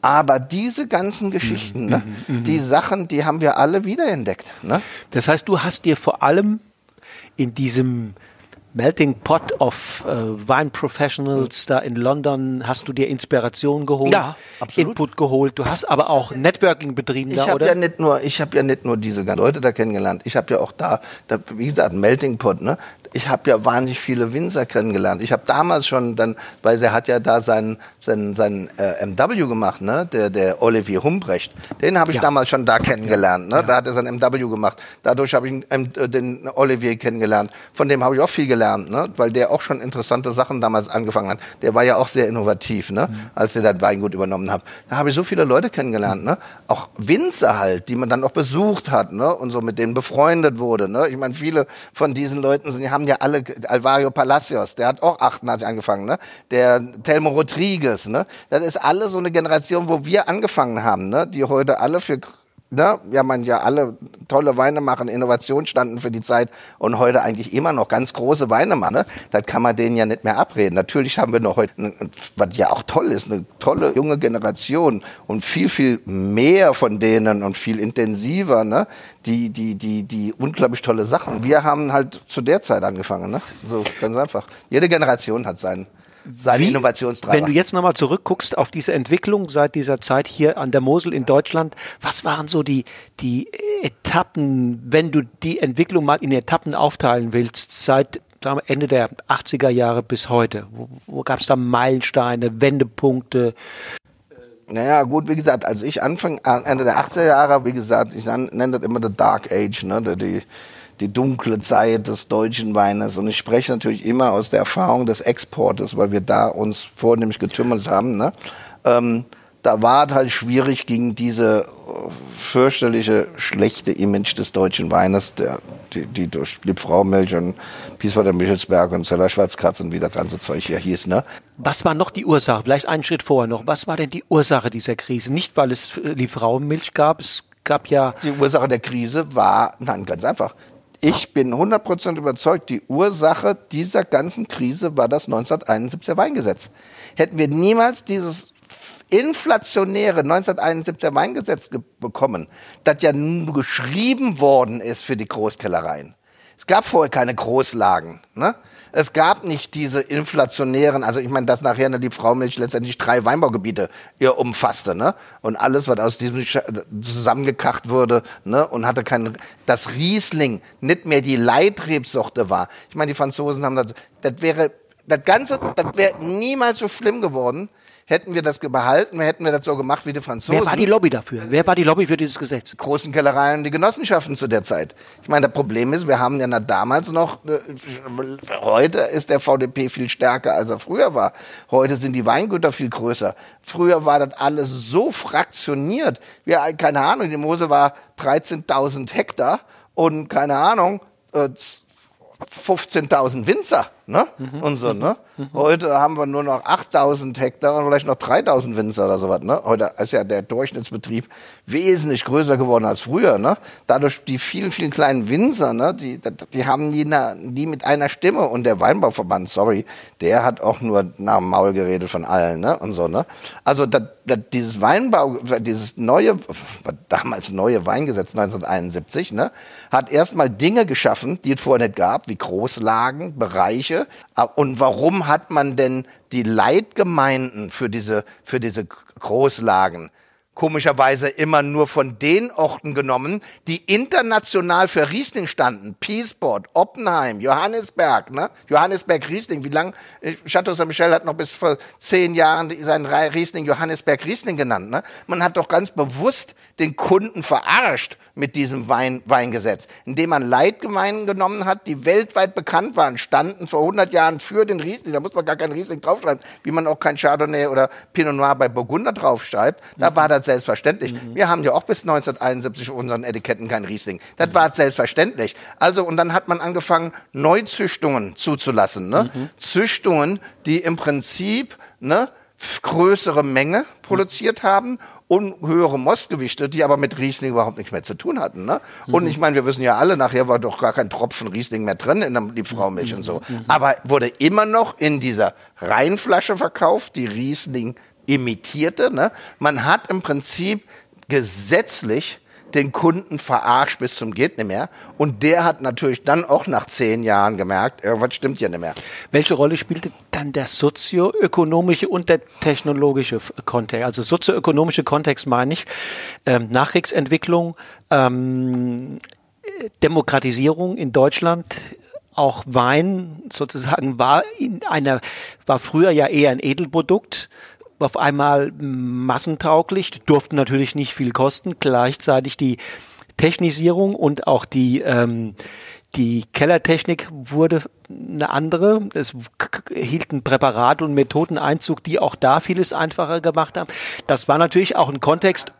Aber diese ganzen Geschichten, ne? Mhm, mhm, die Sachen, die haben wir alle wiederentdeckt. Ne? Das heißt, du hast dir vor allem in diesem Melting Pot of äh, Wine Professionals da in London hast du dir Inspiration geholt, ja, absolut. Input geholt. Du hast aber auch Networking betrieben ich da, oder? Ja nicht nur, ich habe ja nicht nur diese Leute da kennengelernt. Ich habe ja auch da, da, wie gesagt, Melting Pot. Ne? ich habe ja wahnsinnig viele Winzer kennengelernt. Ich habe damals schon dann, weil er hat ja da seinen sein, sein, äh, MW gemacht, ne? der, der Olivier Humbrecht. Den habe ich ja. damals schon da kennengelernt. Ne? Ja. Da hat er sein MW gemacht. Dadurch habe ich äh, den Olivier kennengelernt. Von dem habe ich auch viel gelernt, ne? weil der auch schon interessante Sachen damals angefangen hat. Der war ja auch sehr innovativ, ne? Mhm. als er das Weingut übernommen hat. Da habe ich so viele Leute kennengelernt. Ne? Auch Winzer halt, die man dann auch besucht hat ne? und so mit denen befreundet wurde. Ne? Ich meine, viele von diesen Leuten sind, haben ja alle, Alvario Palacios, der hat auch 88 angefangen, ne? Der Telmo Rodriguez, ne? Das ist alles so eine Generation, wo wir angefangen haben, ne? Die heute alle für ne, ja, man ja alle tolle Weine machen, Innovation standen für die Zeit und heute eigentlich immer noch ganz große Weine machen. Ne? Das kann man denen ja nicht mehr abreden. Natürlich haben wir noch heute, was ja auch toll ist, eine tolle junge Generation und viel, viel mehr von denen und viel intensiver, ne? die, die, die, die unglaublich tolle Sachen. Wir haben halt zu der Zeit angefangen, ne? so ganz einfach. Jede Generation hat seinen seine Innovationstreiber. Wenn du jetzt nochmal zurückguckst auf diese Entwicklung seit dieser Zeit hier an der Mosel in Deutschland, was waren so die, die Etappen, wenn du die Entwicklung mal in Etappen aufteilen willst, seit sagen wir, Ende der 80er Jahre bis heute? Wo, wo gab es da Meilensteine, Wendepunkte? Naja, gut, wie gesagt, als ich Anfang, Ende der 80er Jahre, wie gesagt, ich nenne das immer the Dark Age, ne, die, die dunkle Zeit des deutschen Weines. Und ich spreche natürlich immer aus der Erfahrung des Exportes, weil wir da uns vornehmlich getümmelt haben. Ne? Ähm, da war es halt schwierig gegen diese äh, fürchterliche, schlechte Image des deutschen Weines, der, die, die durch Liebfraumilch und Piesbader Michelsberg und Zeller Schwarzkatz und wie das ganze Zeug hier hieß. Ne? Was war noch die Ursache? Vielleicht einen Schritt vorher noch. Was war denn die Ursache dieser Krise? Nicht, weil es Liebfraumilch gab, es gab ja... Die Ursache der Krise war, nein, ganz einfach. Ich bin 100% überzeugt, die Ursache dieser ganzen Krise war das 1971er Weingesetz. Hätten wir niemals dieses inflationäre 1971er Weingesetz bekommen, das ja nur geschrieben worden ist für die Großkellereien. Es gab vorher keine Großlagen. Ne? Es gab nicht diese inflationären, also ich meine, dass nachher eine Liebfraumilch letztendlich drei Weinbaugebiete ihr umfasste, ne? Und alles, was aus diesem zusammengekacht wurde, ne? Und hatte kein, das Riesling nicht mehr die Leitrebsorte war. Ich meine, die Franzosen haben das, das wäre, das Ganze, das wäre niemals so schlimm geworden, Hätten wir das behalten, hätten wir das so gemacht wie die Franzosen. Wer war die Lobby dafür? Wer war die Lobby für dieses Gesetz? Großen Kellereien und die Genossenschaften zu der Zeit. Ich meine, das Problem ist, wir haben ja damals noch, äh, heute ist der VDP viel stärker, als er früher war. Heute sind die Weingüter viel größer. Früher war das alles so fraktioniert. Wir, keine Ahnung, die Mosel war 13.000 Hektar und keine Ahnung, 15.000 äh, Winzer ne? Mhm. und so. Ne? Mhm. Heute haben wir nur noch 8000 Hektar und vielleicht noch 3000 Winzer oder sowas. Ne? Heute ist ja der Durchschnittsbetrieb wesentlich größer geworden als früher. Ne? Dadurch die vielen, vielen kleinen Winzer, ne? die, die haben die, die mit einer Stimme. Und der Weinbauverband, sorry, der hat auch nur nach dem Maul geredet von allen ne? und so. Ne? Also das, das, dieses Weinbau, dieses neue, damals neue Weingesetz 1971, ne? hat erstmal Dinge geschaffen, die es vorher nicht gab, wie Großlagen, Bereiche, Ah, und warum hat man denn die Leitgemeinden für diese, für diese Großlagen komischerweise immer nur von den Orten genommen, die international für Riesling standen. Peaceport, Oppenheim, Johannesberg, ne? Johannesberg Riesling. Wie lang? Äh, Chateau Saint-Michel hat noch bis vor zehn Jahren seinen Riesling Johannesberg Riesling genannt. Ne? Man hat doch ganz bewusst den Kunden verarscht mit diesem Wein, Weingesetz, indem man Leitgemeinden genommen hat, die weltweit bekannt waren, standen vor 100 Jahren für den Riesling. Da muss man gar kein Riesling draufschreiben, wie man auch kein Chardonnay oder Pinot Noir bei Burgunder draufschreibt. Da mhm. war das selbstverständlich. Mhm. Wir haben ja auch bis 1971 auf unseren Etiketten kein Riesling. Das mhm. war selbstverständlich. Also, und dann hat man angefangen, Neuzüchtungen zuzulassen. Ne? Mhm. Züchtungen, die im Prinzip ne, größere Menge produziert haben und höhere Mostgewichte, die aber mit Riesling überhaupt nichts mehr zu tun hatten. Ne? Mhm. Und ich meine, wir wissen ja alle, nachher war doch gar kein Tropfen Riesling mehr drin in der Liebfraumilch mhm. und so. Mhm. Aber wurde immer noch in dieser Reinflasche verkauft, die Riesling imitierte. Ne? Man hat im Prinzip gesetzlich den Kunden verarscht bis zum geht nicht mehr. Und der hat natürlich dann auch nach zehn Jahren gemerkt, irgendwas stimmt hier nicht mehr. Welche Rolle spielte dann der sozioökonomische und der technologische Kontext? Also sozioökonomische Kontext meine ich, ähm, Nachkriegsentwicklung, ähm, Demokratisierung in Deutschland, auch Wein sozusagen war in einer, war früher ja eher ein Edelprodukt auf einmal massentauglich, durften natürlich nicht viel kosten, gleichzeitig die Technisierung und auch die, ähm, die Kellertechnik wurde eine andere. Es hielten Präparat und Methodeneinzug, die auch da vieles einfacher gemacht haben. Das war natürlich auch ein Kontext,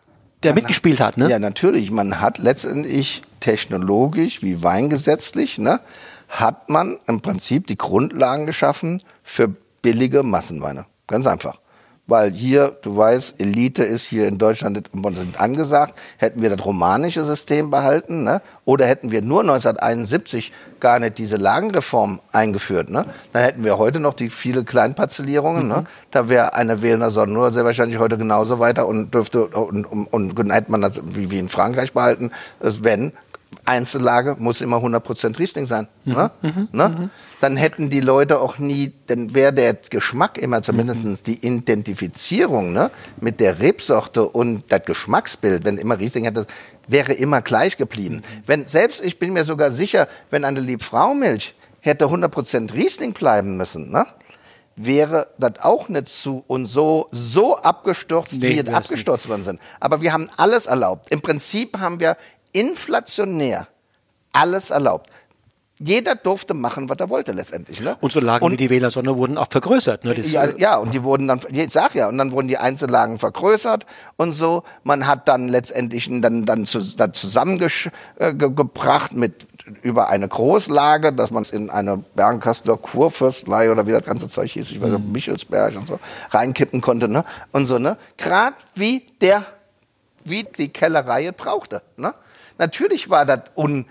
der man mitgespielt hat. Ne? Ja, natürlich. Man hat letztendlich technologisch wie weingesetzlich, ne, hat man im Prinzip die Grundlagen geschaffen für billige Massenweine. Ganz einfach weil hier, du weißt, Elite ist hier in Deutschland angesagt. Hätten wir das romanische System behalten, ne? oder hätten wir nur 1971 gar nicht diese Lagenreform eingeführt, ne? dann hätten wir heute noch die viele Kleinparzellierungen. Ne? Mhm. Ne? Da wäre eine wählender Sonnenuhr sehr wahrscheinlich heute genauso weiter und dürfte und, und, und, und hätte man das wie, wie in Frankreich behalten, wenn Einzellage muss immer 100% Riesling sein. Mhm. Ne? Mhm. Ne? Mhm. Dann hätten die Leute auch nie, denn wäre der Geschmack immer zumindest mhm. die Identifizierung ne, mit der Rebsorte und das Geschmacksbild, wenn immer Riesling hätte, wäre immer gleich geblieben. Wenn, selbst, ich bin mir sogar sicher, wenn eine Liebfraumilch hätte 100% Riesling bleiben müssen, ne? wäre das auch nicht zu und so, so abgestürzt, nee, wie es abgestürzt worden sind. Aber wir haben alles erlaubt. Im Prinzip haben wir inflationär alles erlaubt. Jeder durfte machen, was er wollte letztendlich. Ne? Und so Lagen und, wie die Wählersonne wurden auch vergrößert. Ne? ja, ja, und die wurden dann, ich sag ja, und dann wurden die Einzellagen vergrößert und so. Man hat dann letztendlich dann, dann, zu, dann zusammengebracht äh, mit über eine Großlage, dass man es in eine Bernkastler Kurfürstlei oder wie das ganze Zeug hieß, ich weiß nicht, mhm. Michelsberg und so, reinkippen konnte, ne? Und so, ne? Gerade wie der, wie die Kellerei brauchte, ne? Natürlich war das un,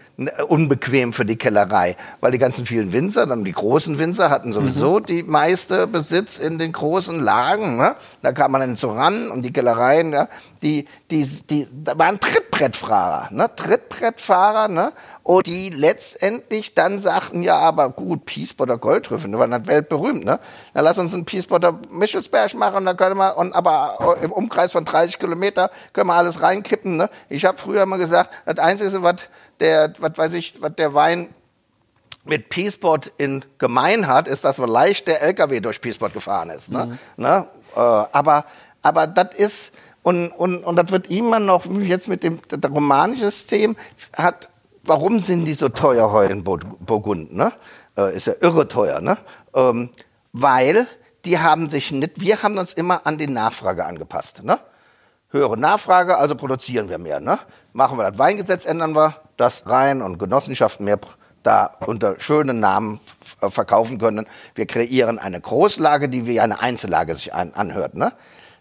unbequem für die Kellerei, weil die ganzen vielen Winzer, dann die großen Winzer hatten sowieso mhm. die meiste Besitz in den großen Lagen. Ne? Da kam man dann so ran und die Kellereien, ja, die, die, die, da waren Trittbrettfahrer, ne? Trittbrettfahrer, ne? Und die letztendlich dann sagten, ja, aber gut, Peacepotter Goldtrüffel, die waren halt weltberühmt, ne? Dann lass uns einen Peacepotter Michelsberg machen, dann können wir, und aber im Umkreis von 30 Kilometer können wir alles reinkippen, ne? Ich habe früher mal gesagt, das Einzige, was der, was weiß ich, was der Wein mit Peaceport in gemein hat, ist, dass leicht der LKW durch Peaceport gefahren ist. Ne? Mhm. Ne? Äh, aber aber das ist, und, und, und das wird immer noch, jetzt mit dem romanischen System, hat, warum sind die so teuer heute in Burgund? Ne? Äh, ist ja irre teuer. Ne? Ähm, weil die haben sich nicht, wir haben uns immer an die Nachfrage angepasst. Ne? Höhere Nachfrage, also produzieren wir mehr. Ne? Machen wir das Weingesetz, ändern wir das rein und Genossenschaften mehr da unter schönen Namen verkaufen können. Wir kreieren eine Großlage, die wie eine Einzellage sich an, anhört. Ne?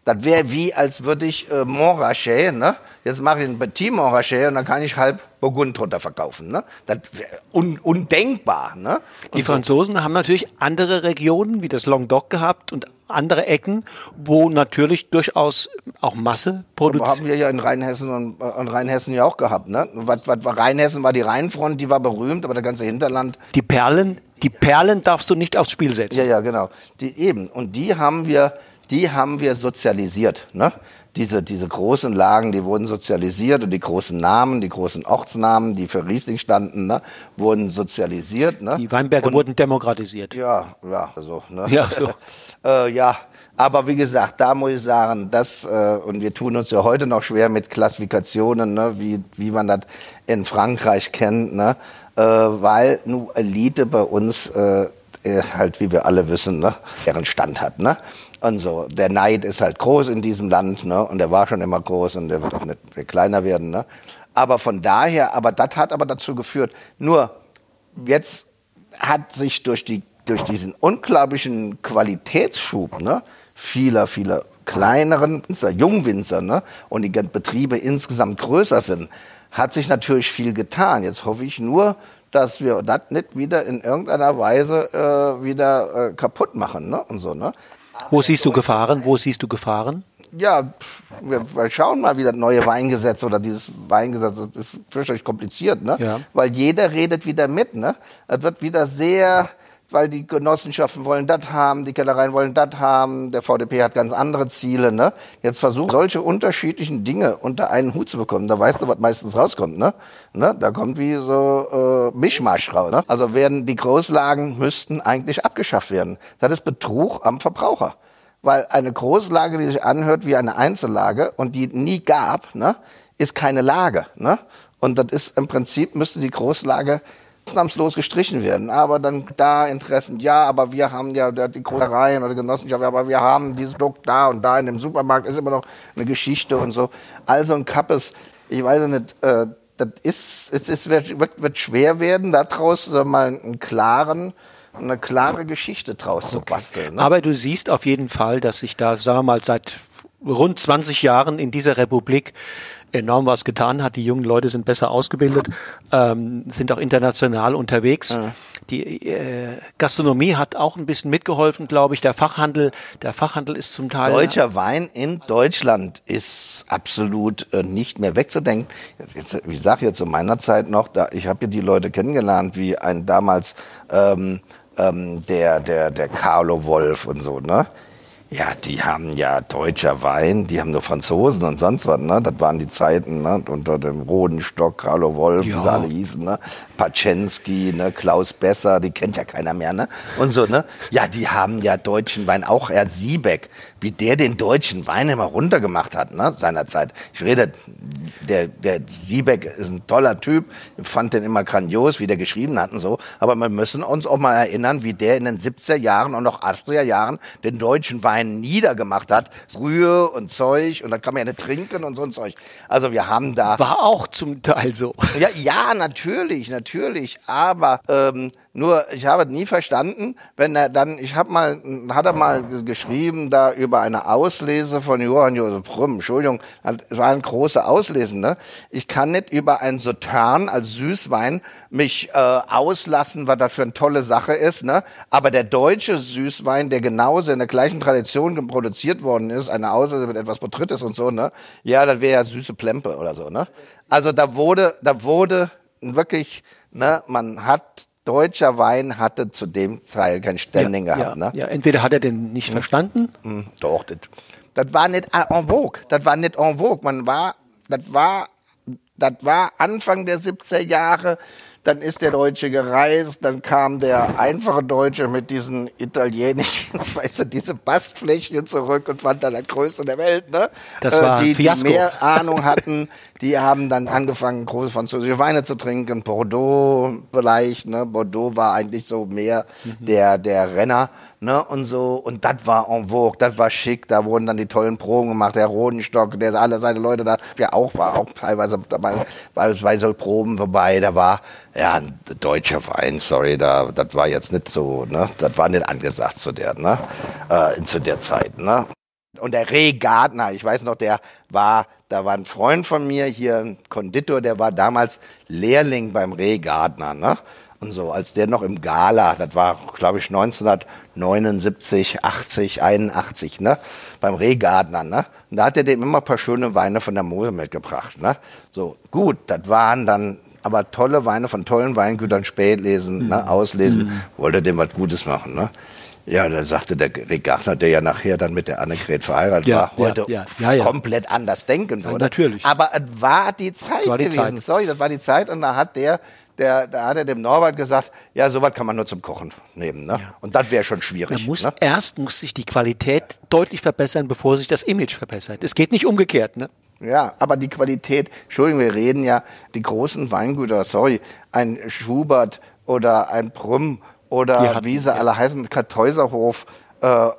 Das wäre wie, als würde ich äh, Montrachet, ne? jetzt mache ich ein Petit Montrachet und dann kann ich halb Burgund drunter verkaufen. Ne? Das wäre un undenkbar. Ne? Die Franzosen haben natürlich andere Regionen wie das Languedoc gehabt und andere Ecken, wo natürlich durchaus auch Masse produziert. haben wir ja in Rheinhessen und, äh, in Rheinhessen ja auch gehabt. Ne? Was, was Rheinhessen war die Rheinfront, die war berühmt, aber das ganze Hinterland. Die Perlen, die Perlen darfst du nicht aufs Spiel setzen. Ja, ja, genau. Die eben. Und die haben wir die haben wir sozialisiert. Ne? Diese, diese großen Lagen, die wurden sozialisiert und die großen Namen, die großen Ortsnamen, die für Riesling standen, ne, wurden sozialisiert. Ne? Die Weinberge und, wurden demokratisiert. Ja, ja, so. Ne? Ja, so. äh, ja, aber wie gesagt, da muss ich sagen, das, äh, und wir tun uns ja heute noch schwer mit Klassifikationen, ne, wie, wie man das in Frankreich kennt, ne, äh, weil nur Elite bei uns äh, äh halt, wie wir alle wissen, ne, deren Stand hat. Ne? Und so. Der Neid ist halt groß in diesem Land, ne? Und der war schon immer groß und der wird auch nicht kleiner werden, ne? Aber von daher, aber das hat aber dazu geführt, nur jetzt hat sich durch die, durch diesen unglaublichen Qualitätsschub, ne? Vieler, vieler kleineren Winzer, Jungwinzer, ne? Und die Betriebe insgesamt größer sind, hat sich natürlich viel getan. Jetzt hoffe ich nur, dass wir das nicht wieder in irgendeiner Weise äh, wieder äh, kaputt machen ne? und so. Ne? Wo siehst du Gefahren? Wo siehst du Gefahren? Ja, wir, schauen mal, wie das neue Weingesetz oder dieses Weingesetz ist, ist fürchterlich kompliziert, ne? Ja. Weil jeder redet wieder mit, ne? Es wird wieder sehr, weil die Genossenschaften wollen das haben, die Kellereien wollen das haben, der VDP hat ganz andere Ziele, ne? Jetzt versuchen solche unterschiedlichen Dinge unter einen Hut zu bekommen. Da weißt du, was meistens rauskommt, ne? ne? Da kommt wie so äh, Mischmasch raus, ne? Also werden die Großlagen müssten eigentlich abgeschafft werden. Das ist Betrug am Verbraucher. Weil eine Großlage, die sich anhört wie eine Einzellage und die nie gab, ne, ist keine Lage. Ne? Und das ist im Prinzip, müsste die Großlage ausnahmslos gestrichen werden. Aber dann da Interessen, ja, aber wir haben ja die Großereien oder Genossenschaften, aber wir haben dieses Produkt da und da in dem Supermarkt ist immer noch eine Geschichte und so. Also ein Kappes, ich weiß nicht, äh, das ist, es ist, wird, wird schwer werden, daraus mal einen klaren eine klare Geschichte draus zu basteln. Ne? Aber du siehst auf jeden Fall, dass sich da, sagen wir mal, seit rund 20 Jahren in dieser Republik enorm was getan hat. Die jungen Leute sind besser ausgebildet, ähm, sind auch international unterwegs. Ja. Die äh, Gastronomie hat auch ein bisschen mitgeholfen, glaube ich. Der Fachhandel, der Fachhandel ist zum Teil. Deutscher Wein in Deutschland ist absolut äh, nicht mehr wegzudenken. Jetzt, ich sage jetzt zu meiner Zeit noch, da, ich habe hier die Leute kennengelernt, wie ein damals ähm, ähm, der, der, der Carlo Wolf und so, ne? Ja, die haben ja deutscher Wein, die haben nur Franzosen und sonst was, ne? Das waren die Zeiten, ne? Unter dem Rodenstock, Carlo Wolf, ja. wie sie alle hießen, ne? Paczensky, ne? Klaus Besser, die kennt ja keiner mehr, ne? Und so, ne? Ja, die haben ja deutschen Wein, auch Herr Siebeck, wie der den deutschen Wein immer runtergemacht hat, ne, seinerzeit. Ich rede, der, der Siebeck ist ein toller Typ, ich fand den immer grandios, wie der geschrieben hat und so. Aber wir müssen uns auch mal erinnern, wie der in den 70er Jahren und noch 80er Jahren den deutschen Wein niedergemacht hat. Brühe und Zeug und da kann man ja nicht trinken und so ein Zeug. Also wir haben da... War auch zum Teil so. Ja, ja natürlich, natürlich. Aber ähm, nur, ich habe nie verstanden, wenn er dann, ich habe mal, hat er mal geschrieben da über eine Auslese von Johann Josef Brümm, Entschuldigung, es war ein großer Auslesen, ne? Ich kann nicht über ein Sautern als Süßwein mich äh, auslassen, was das für eine tolle Sache ist, ne? Aber der deutsche Süßwein, der genauso in der gleichen Tradition produziert worden ist, eine Auslese mit etwas Betrittes und so, ne? Ja, das wäre ja süße Plempe oder so, ne? Also da wurde, da wurde wirklich, ne, man hat deutscher Wein hatte zu dem Teil kein Standing ja, gehabt. Ja, ne? ja, entweder hat er den nicht hm. verstanden. Hm, doch, das, das war nicht en vogue. Das war nicht en vogue. Man war, das war, das war Anfang der 70er Jahre dann ist der Deutsche gereist, dann kam der einfache Deutsche mit diesen italienischen, weißt du, diese Bastflächen zurück und fand dann das Größte der Welt, ne? Das äh, war die, Fiasko. die mehr Ahnung hatten, die haben dann angefangen, große französische Weine zu trinken, Bordeaux vielleicht, ne? Bordeaux war eigentlich so mehr mhm. der, der Renner ne, und so. Und das war en vogue, das war schick, da wurden dann die tollen Proben gemacht, der Rodenstock, der alle seine Leute da, ja auch, war auch teilweise dabei, bei, bei so Proben vorbei, da war, ja, ein deutscher Wein, sorry, da, das war jetzt nicht so, ne, das war nicht angesagt zu der, ne, äh, zu der Zeit, ne. Und der Reh Gardner, ich weiß noch, der war, da war ein Freund von mir hier, ein Konditor, der war damals Lehrling beim Reh Gardner, ne? Und so, als der noch im Gala, das war, glaube ich, 1979, 80, 81, ne, beim Rehgardner, ne, und da hat er dem immer ein paar schöne Weine von der Mose mitgebracht, ne, so, gut, das waren dann aber tolle Weine von tollen Weingütern spätlesen, ne, mhm. ne, auslesen, mhm. wollte dem was Gutes machen, ne. Ja, da sagte der Rick Gachner, der ja nachher dann mit der Annegret verheiratet ja, war, heute ja, ja, komplett anders denken würde. natürlich. Aber es war die Zeit war die gewesen. Zeit. Sorry, das war die Zeit und da hat der der, da hat er dem Norbert gesagt, ja, sowas kann man nur zum Kochen nehmen. Ne? Ja. Und das wäre schon schwierig. Muss, ne? Erst muss sich die Qualität deutlich verbessern, bevor sich das Image verbessert. Es geht nicht umgekehrt. Ne? Ja, aber die Qualität, Entschuldigung, wir reden ja, die großen Weingüter, sorry, ein Schubert oder ein Brümm oder wie sie alle heißen, Kartäuserhof, äh,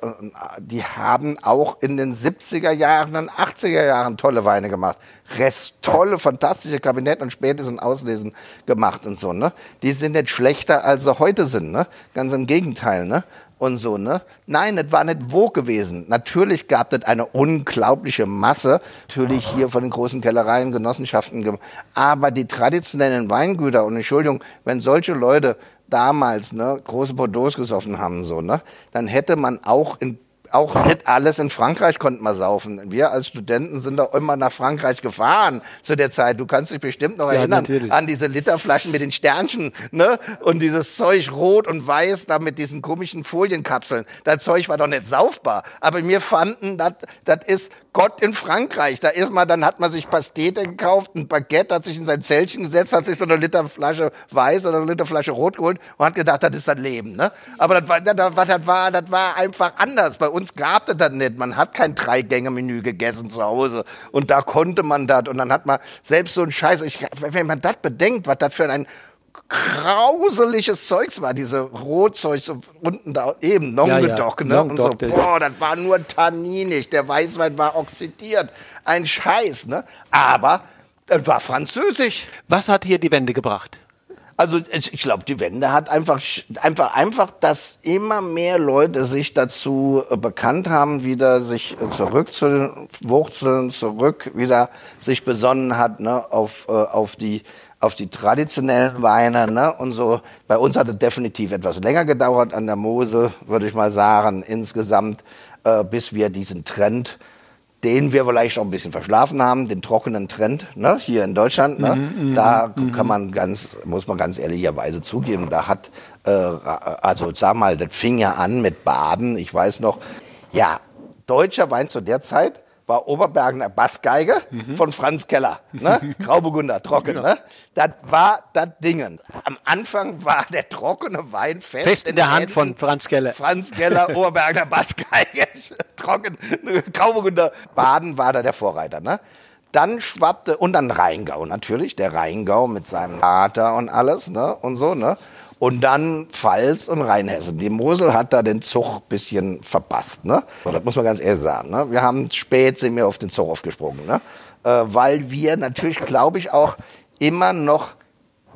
die haben auch in den 70er Jahren und 80er Jahren tolle Weine gemacht. Rest tolle, fantastische Kabinett und spätestens Auslesen gemacht und so, ne? Die sind nicht schlechter, als sie heute sind, ne? Ganz im Gegenteil, ne? Und so, ne? Nein, das war nicht wo gewesen. Natürlich gab es eine unglaubliche Masse, natürlich hier von den großen Kellereien, Genossenschaften, aber die traditionellen Weingüter, und Entschuldigung, wenn solche Leute damals ne, große Bordeaux gesoffen haben, so, ne, dann hätte man auch in auch nicht alles in Frankreich konnte man saufen. Wir als Studenten sind doch immer nach Frankreich gefahren zu der Zeit. Du kannst dich bestimmt noch erinnern ja, an diese Literflaschen mit den Sternchen, ne? Und dieses Zeug rot und weiß da mit diesen komischen Folienkapseln. Das Zeug war doch nicht saufbar. Aber wir fanden, das ist Gott in Frankreich. Da ist man, dann hat man sich Pastete gekauft, ein Baguette, hat sich in sein Zellchen gesetzt, hat sich so eine Literflasche weiß oder eine Literflasche rot geholt und hat gedacht, das ist das Leben, ne? Aber das war, das war, das war einfach anders. Bei uns uns gab es das nicht. Man hat kein Drei-Gänge-Menü gegessen zu Hause. Und da konnte man das. Und dann hat man selbst so ein Scheiß. Ich, wenn man das bedenkt, was das für ein grauseliges Zeugs war, diese Rotzeug so unten da eben, Longedock, ja, ja. ne? und so, boah, das war nur tanninig, der Weißwein war oxidiert, ein Scheiß, ne? Aber das war französisch. Was hat hier die Wende gebracht? Also ich glaube, die Wende hat einfach, einfach, einfach, dass immer mehr Leute sich dazu äh, bekannt haben, wieder sich äh, zurück zu den Wurzeln, zurück wieder sich besonnen hat ne, auf, äh, auf die auf die traditionellen Weine ne, und so. Bei uns hat es definitiv etwas länger gedauert an der Mose, würde ich mal sagen, insgesamt, äh, bis wir diesen Trend den wir vielleicht auch ein bisschen verschlafen haben, den trockenen Trend ne, hier in Deutschland. Ne, mhm, mhm da mhm. kann man ganz, muss man ganz ehrlicherweise zugeben, da hat, äh, also sag mal, das fing ja an mit Baden. Ich weiß noch, ja, deutscher Wein zu der Zeit war Oberbergener Bassgeige Mhm. von Franz Keller. Ne? Grauburgunder, trocken. Ne? Das war das Dingen. Am Anfang war der trockene Wein fest, Fest in der den Hand von Händen. Franz Keller. Franz Keller, Oberbergener Bassgeige, trocken, Grauburgunder. Baden war da der Vorreiter. Ne? Dann schwappte, und dann Rheingau natürlich, der Rheingau mit seinem Vater und alles ne? und so. Ne? Und dann Pfalz und Rheinhessen. Die Mosel hat da den Zug ein bisschen verpasst. Ne? So, das muss man ganz ehrlich sagen. Ne? Wir haben spät sind wir auf den Zug aufgesprungen. Ne? Äh, weil wir natürlich, glaube ich, auch immer noch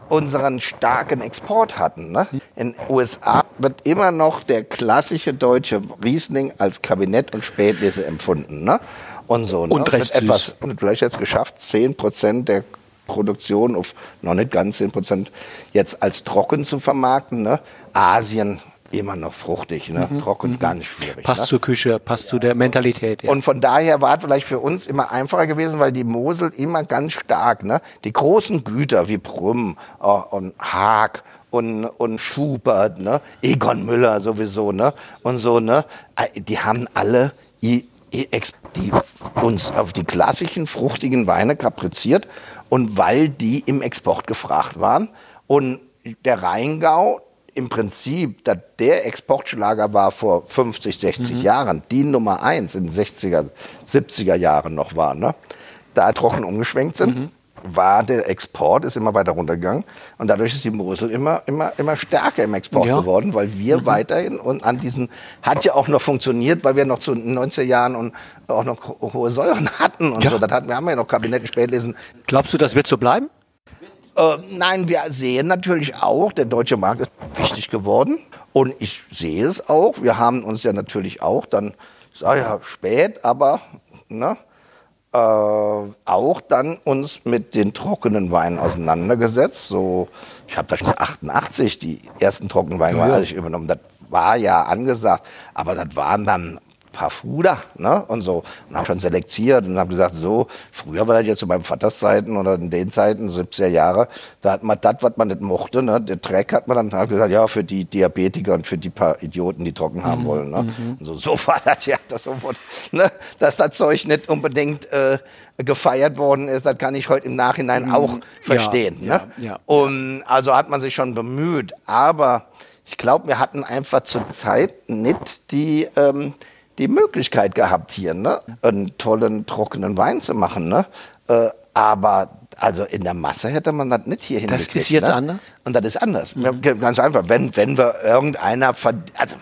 unseren starken Export hatten. Ne? In den USA wird immer noch der klassische deutsche Riesling als Kabinett und Spätlese empfunden. Ne? Und so. Ne? Und recht etwas, und vielleicht jetzt geschafft, 10 Prozent der Produktion auf noch nicht ganz 10 Prozent jetzt als trocken zu vermarkten. Ne? Asien immer noch fruchtig, ne? trocken ganz schwierig. Passt ne? zur Küche, passt zu der Mentalität. Ja. Und von daher war es vielleicht für uns immer einfacher gewesen, weil die Mosel immer ganz stark, ne? Die großen Güter wie Brümm äh, und Haag und, und Schubert, ne? Egon Müller sowieso, ne? Und so, ne? Äh, Die haben alle die uns auf die klassischen fruchtigen Weine kapriziert und weil die im Export gefragt waren und der Rheingau im Prinzip da der Exportschlager war vor 50, 60 Jahren, die Nummer eins in den 60er, 70er Jahren noch war, ne? da trocken umgeschwenkt sind, war der Export, ist immer weiter runtergegangen und dadurch ist die Mosel immer, immer, immer stärker im Export Ja. geworden, weil wir weiterhin und an diesen, hat ja auch noch funktioniert, weil wir noch zu den 90er Jahren und auch noch ho- hohe Säuren hatten und Ja. so. Das hatten, wir haben ja noch Kabinetten Spätlesen. Glaubst du, das wird so bleiben? Äh, nein, wir sehen natürlich auch, der deutsche Markt ist wichtig geworden. Und ich sehe es auch. Wir haben uns ja natürlich auch dann, ich sage ja spät, aber ne, äh, auch dann uns mit den trockenen Weinen auseinandergesetzt. So, ich habe da schon 88 die ersten trockenen Weine Ja, ich übernommen. Das war ja angesagt, aber das waren dann paar Fuder ne? und so. Und haben schon selektiert und haben gesagt, so, früher war das jetzt zu meinem Vaters Zeiten oder in den Zeiten, 70er Jahre, da hat man das, was man nicht mochte, ne? der Dreck hat man dann hat gesagt, ja, für die Diabetiker und für die paar Idioten, die trocken haben wollen. Ne? Und so, so war das ja, das so, wurde, ne? dass das Zeug nicht unbedingt äh, gefeiert worden ist, das kann ich heute im Nachhinein auch verstehen. ja, ne? ja. Und also hat man sich schon bemüht, aber ich glaube, wir hatten einfach zur Zeit nicht die, ähm, die Möglichkeit gehabt, hier ne? einen tollen, trockenen Wein zu machen. Ne? Äh, aber also in der Masse hätte man das nicht hier Das ist hingekriegt. jetzt ne? anders? Und das ist anders. Ja, Ganz einfach. Wenn, wenn wir irgendeiner, also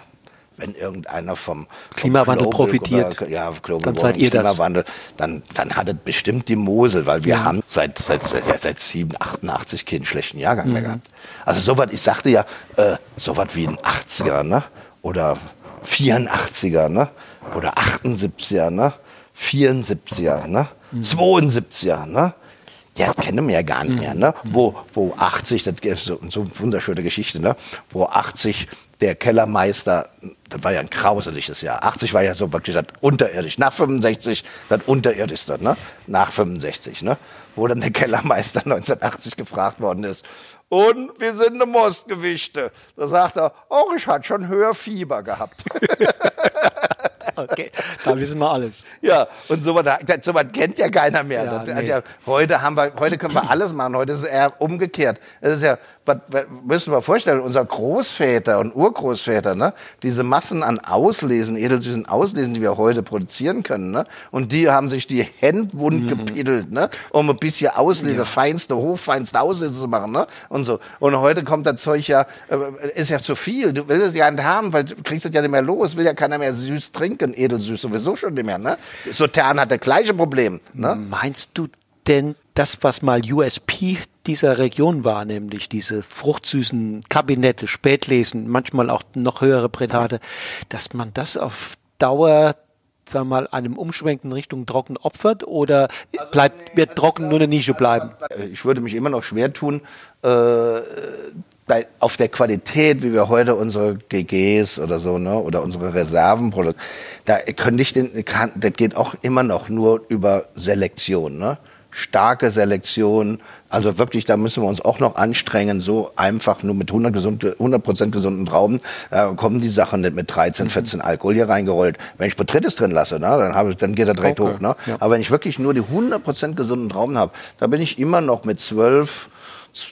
wenn irgendeiner vom, vom Klimawandel Global profitiert, oder, ja, Global dann seid ihr das. Klimawandel, dann, dann hat es bestimmt die Mosel, weil wir haben seit, seit, seit, ja, seit 7, 88 keinen schlechten Jahrgang Mhm. mehr gehabt. Also sowas, ich sagte ja, äh, sowas wie ein 80er, ne? Oder 84er, ne? Oder 78er, ne? 74er, ne? Mhm. 72er, ne? Ja, das kennen wir ja gar nicht mehr, ne? Wo, wo 80, das ist so, so eine wunderschöne Geschichte, ne? Wo 80 der Kellermeister, das war ja ein grauseliges Jahr. 80 war ja so wirklich das unterirdisch. Nach 65 das unterirdischste, ne? Nach 65, ne? Wo dann der Kellermeister 1980 gefragt worden ist. Und wie sind die Mostgewichte? Da sagt er, oh, ich hatte schon höher Fieber gehabt. Okay, da wissen wir alles. Ja, und sowas so was kennt ja keiner mehr. Ja, das, nee. ja, heute, haben wir, heute können wir alles machen. Heute ist es eher umgekehrt. Das ist ja, was, was, müssen wir vorstellen, unser Großväter und Urgroßväter, ne, diese Massen an Auslesen, edelsüßen Auslesen, die wir heute produzieren können, ne, und die haben sich die Hände wund gepiddelt, ne, um ein bisschen Auslese, feinste, hochfeinste Auslese zu machen, ne, und so. Und heute kommt das Zeug ja, äh, ist ja zu viel. Du willst es ja nicht haben, weil du kriegst es ja nicht mehr los, will ja keiner mehr süß trinken, edelsüß sowieso schon nicht mehr, ne. Sautern hat das gleiche Problem, ne. Meinst du denn das, was mal USP dieser Region war, nämlich diese fruchtsüßen Kabinette, Spätlesen, manchmal auch noch höhere Prätate, dass man das auf Dauer sagen wir mal, einem Umschwenken Richtung Trocken opfert oder bleibt, wird Trocken nur eine Nische bleiben? Ich würde mich immer noch schwer tun, äh, bei, auf der Qualität, wie wir heute unsere GGs oder so, ne, oder unsere Reserven produzieren. Da könnte ich den, kann, das geht auch immer noch nur über Selektion, ne. starke Selektion. Also wirklich, da müssen wir uns auch noch anstrengen. So einfach nur mit 100 gesunde, 100% gesunden Trauben äh, kommen die Sachen nicht mit 13, 14 mhm. Alkohol hier reingerollt. Wenn ich Botrytis drin lasse, ne, dann, habe ich, dann geht er direkt okay. hoch. Ne? Ja. Aber wenn ich wirklich nur die 100% gesunden Trauben habe, da bin ich immer noch mit 12,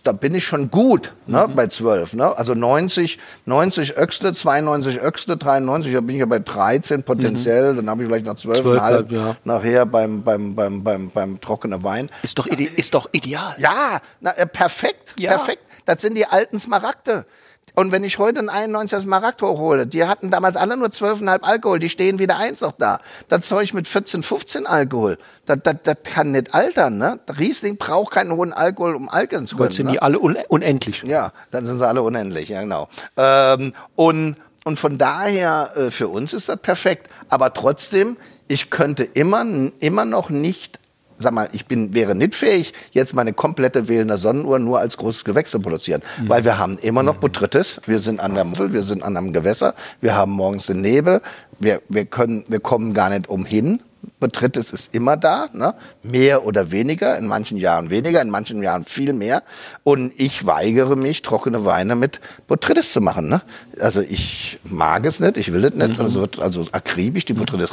da bin ich schon gut ne, mhm. bei 12. Ne? Also 90, 90 Öxle, 92 Öxle, 93, da bin ich ja bei 13 potenziell, mhm. dann habe ich vielleicht nach 12,5 ja. nachher beim, beim, beim, beim, beim trockenen Wein. Ist doch, ist doch ideal. Ja, na, äh, perfekt, ja. perfekt. Das sind die alten Smaragde. Und wenn ich heute einen 91er Smaragd hochhole, die hatten damals alle nur 12,5 Alkohol, die stehen wieder eins noch da. Das Zeug mit 14, 15 Alkohol, das, das, das kann nicht altern. Ne? Riesling braucht keinen hohen Alkohol, um alkern zu können. Gott, sind ne? die alle un unendlich. Ja, dann sind sie alle unendlich, ja genau. Ähm, und, und von daher, äh, für uns ist das perfekt. Aber trotzdem, ich könnte immer, immer noch nicht sag mal, ich bin, wäre nicht fähig, jetzt meine komplette wählende Sonnenuhr nur als großes Gewächs zu produzieren. Mhm. Weil wir haben immer noch Botrytis, wir sind an der Muffel, wir sind an einem Gewässer, wir haben morgens den Nebel, wir, wir, können, wir kommen gar nicht umhin, Botrytis ist immer da, ne? mehr oder weniger, in manchen Jahren weniger, in manchen Jahren viel mehr. Und ich weigere mich, trockene Weine mit Botrytis zu machen. Ne? Also ich mag es nicht, ich will es nicht. Mhm. Also wird also akribisch die Botrytis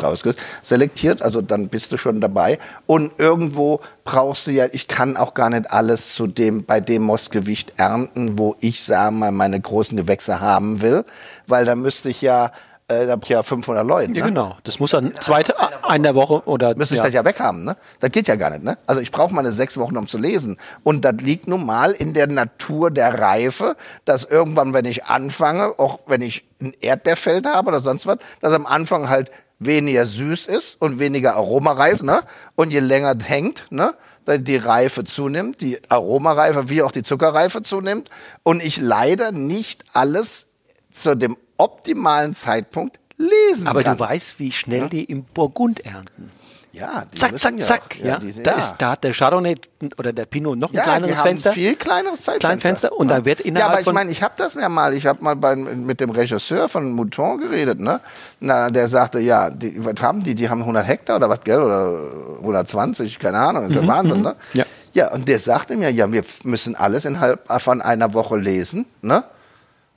selektiert, also dann bist du schon dabei. Und irgendwo brauchst du ja, ich kann auch gar nicht alles zu dem, bei dem Mossgewicht ernten, wo ich, sagen mal, meine großen Gewächse haben will, weil da müsste ich ja äh, da ja 500 Leute. Ja, ne? genau. Das muss dann zweite, eine der Woche oder. Müsste ich ja. das ja weghaben, ne? Das geht ja gar nicht, ne? Also ich brauche meine sechs Wochen, um zu lesen. Und das liegt nun mal in der Natur der Reife, dass irgendwann, wenn ich anfange, auch wenn ich ein Erdbeerfeld habe oder sonst was, dass am Anfang halt weniger süß ist und weniger aromareif, ne? Und je länger es hängt, ne? Die Reife zunimmt, die Aromareife wie auch die Zuckerreife zunimmt und ich leider nicht alles zu dem optimalen Zeitpunkt lesen Aber kann. du weißt, wie schnell ja? die im Burgund ernten. Ja, die zack, zack, zack. Ja, ja, diese, da, Ist, da hat der Chardonnay oder der Pinot noch ein ja, kleineres die haben Fenster. viel kleineres Zeitfenster. Klein Fenster und da wird innerhalb Ja, aber ich meine, ich habe das ja mal. Ich habe mal bei, mit dem Regisseur von Mouton geredet. Ne? Na, der sagte, ja, die, was haben die? Die haben 100 Hektar oder was, gell? Oder 120, keine Ahnung. Das ist ja mhm, Wahnsinn, mhm. ne? Ja. Ja, und der sagte mir, ja, wir müssen alles innerhalb von einer Woche lesen, ne?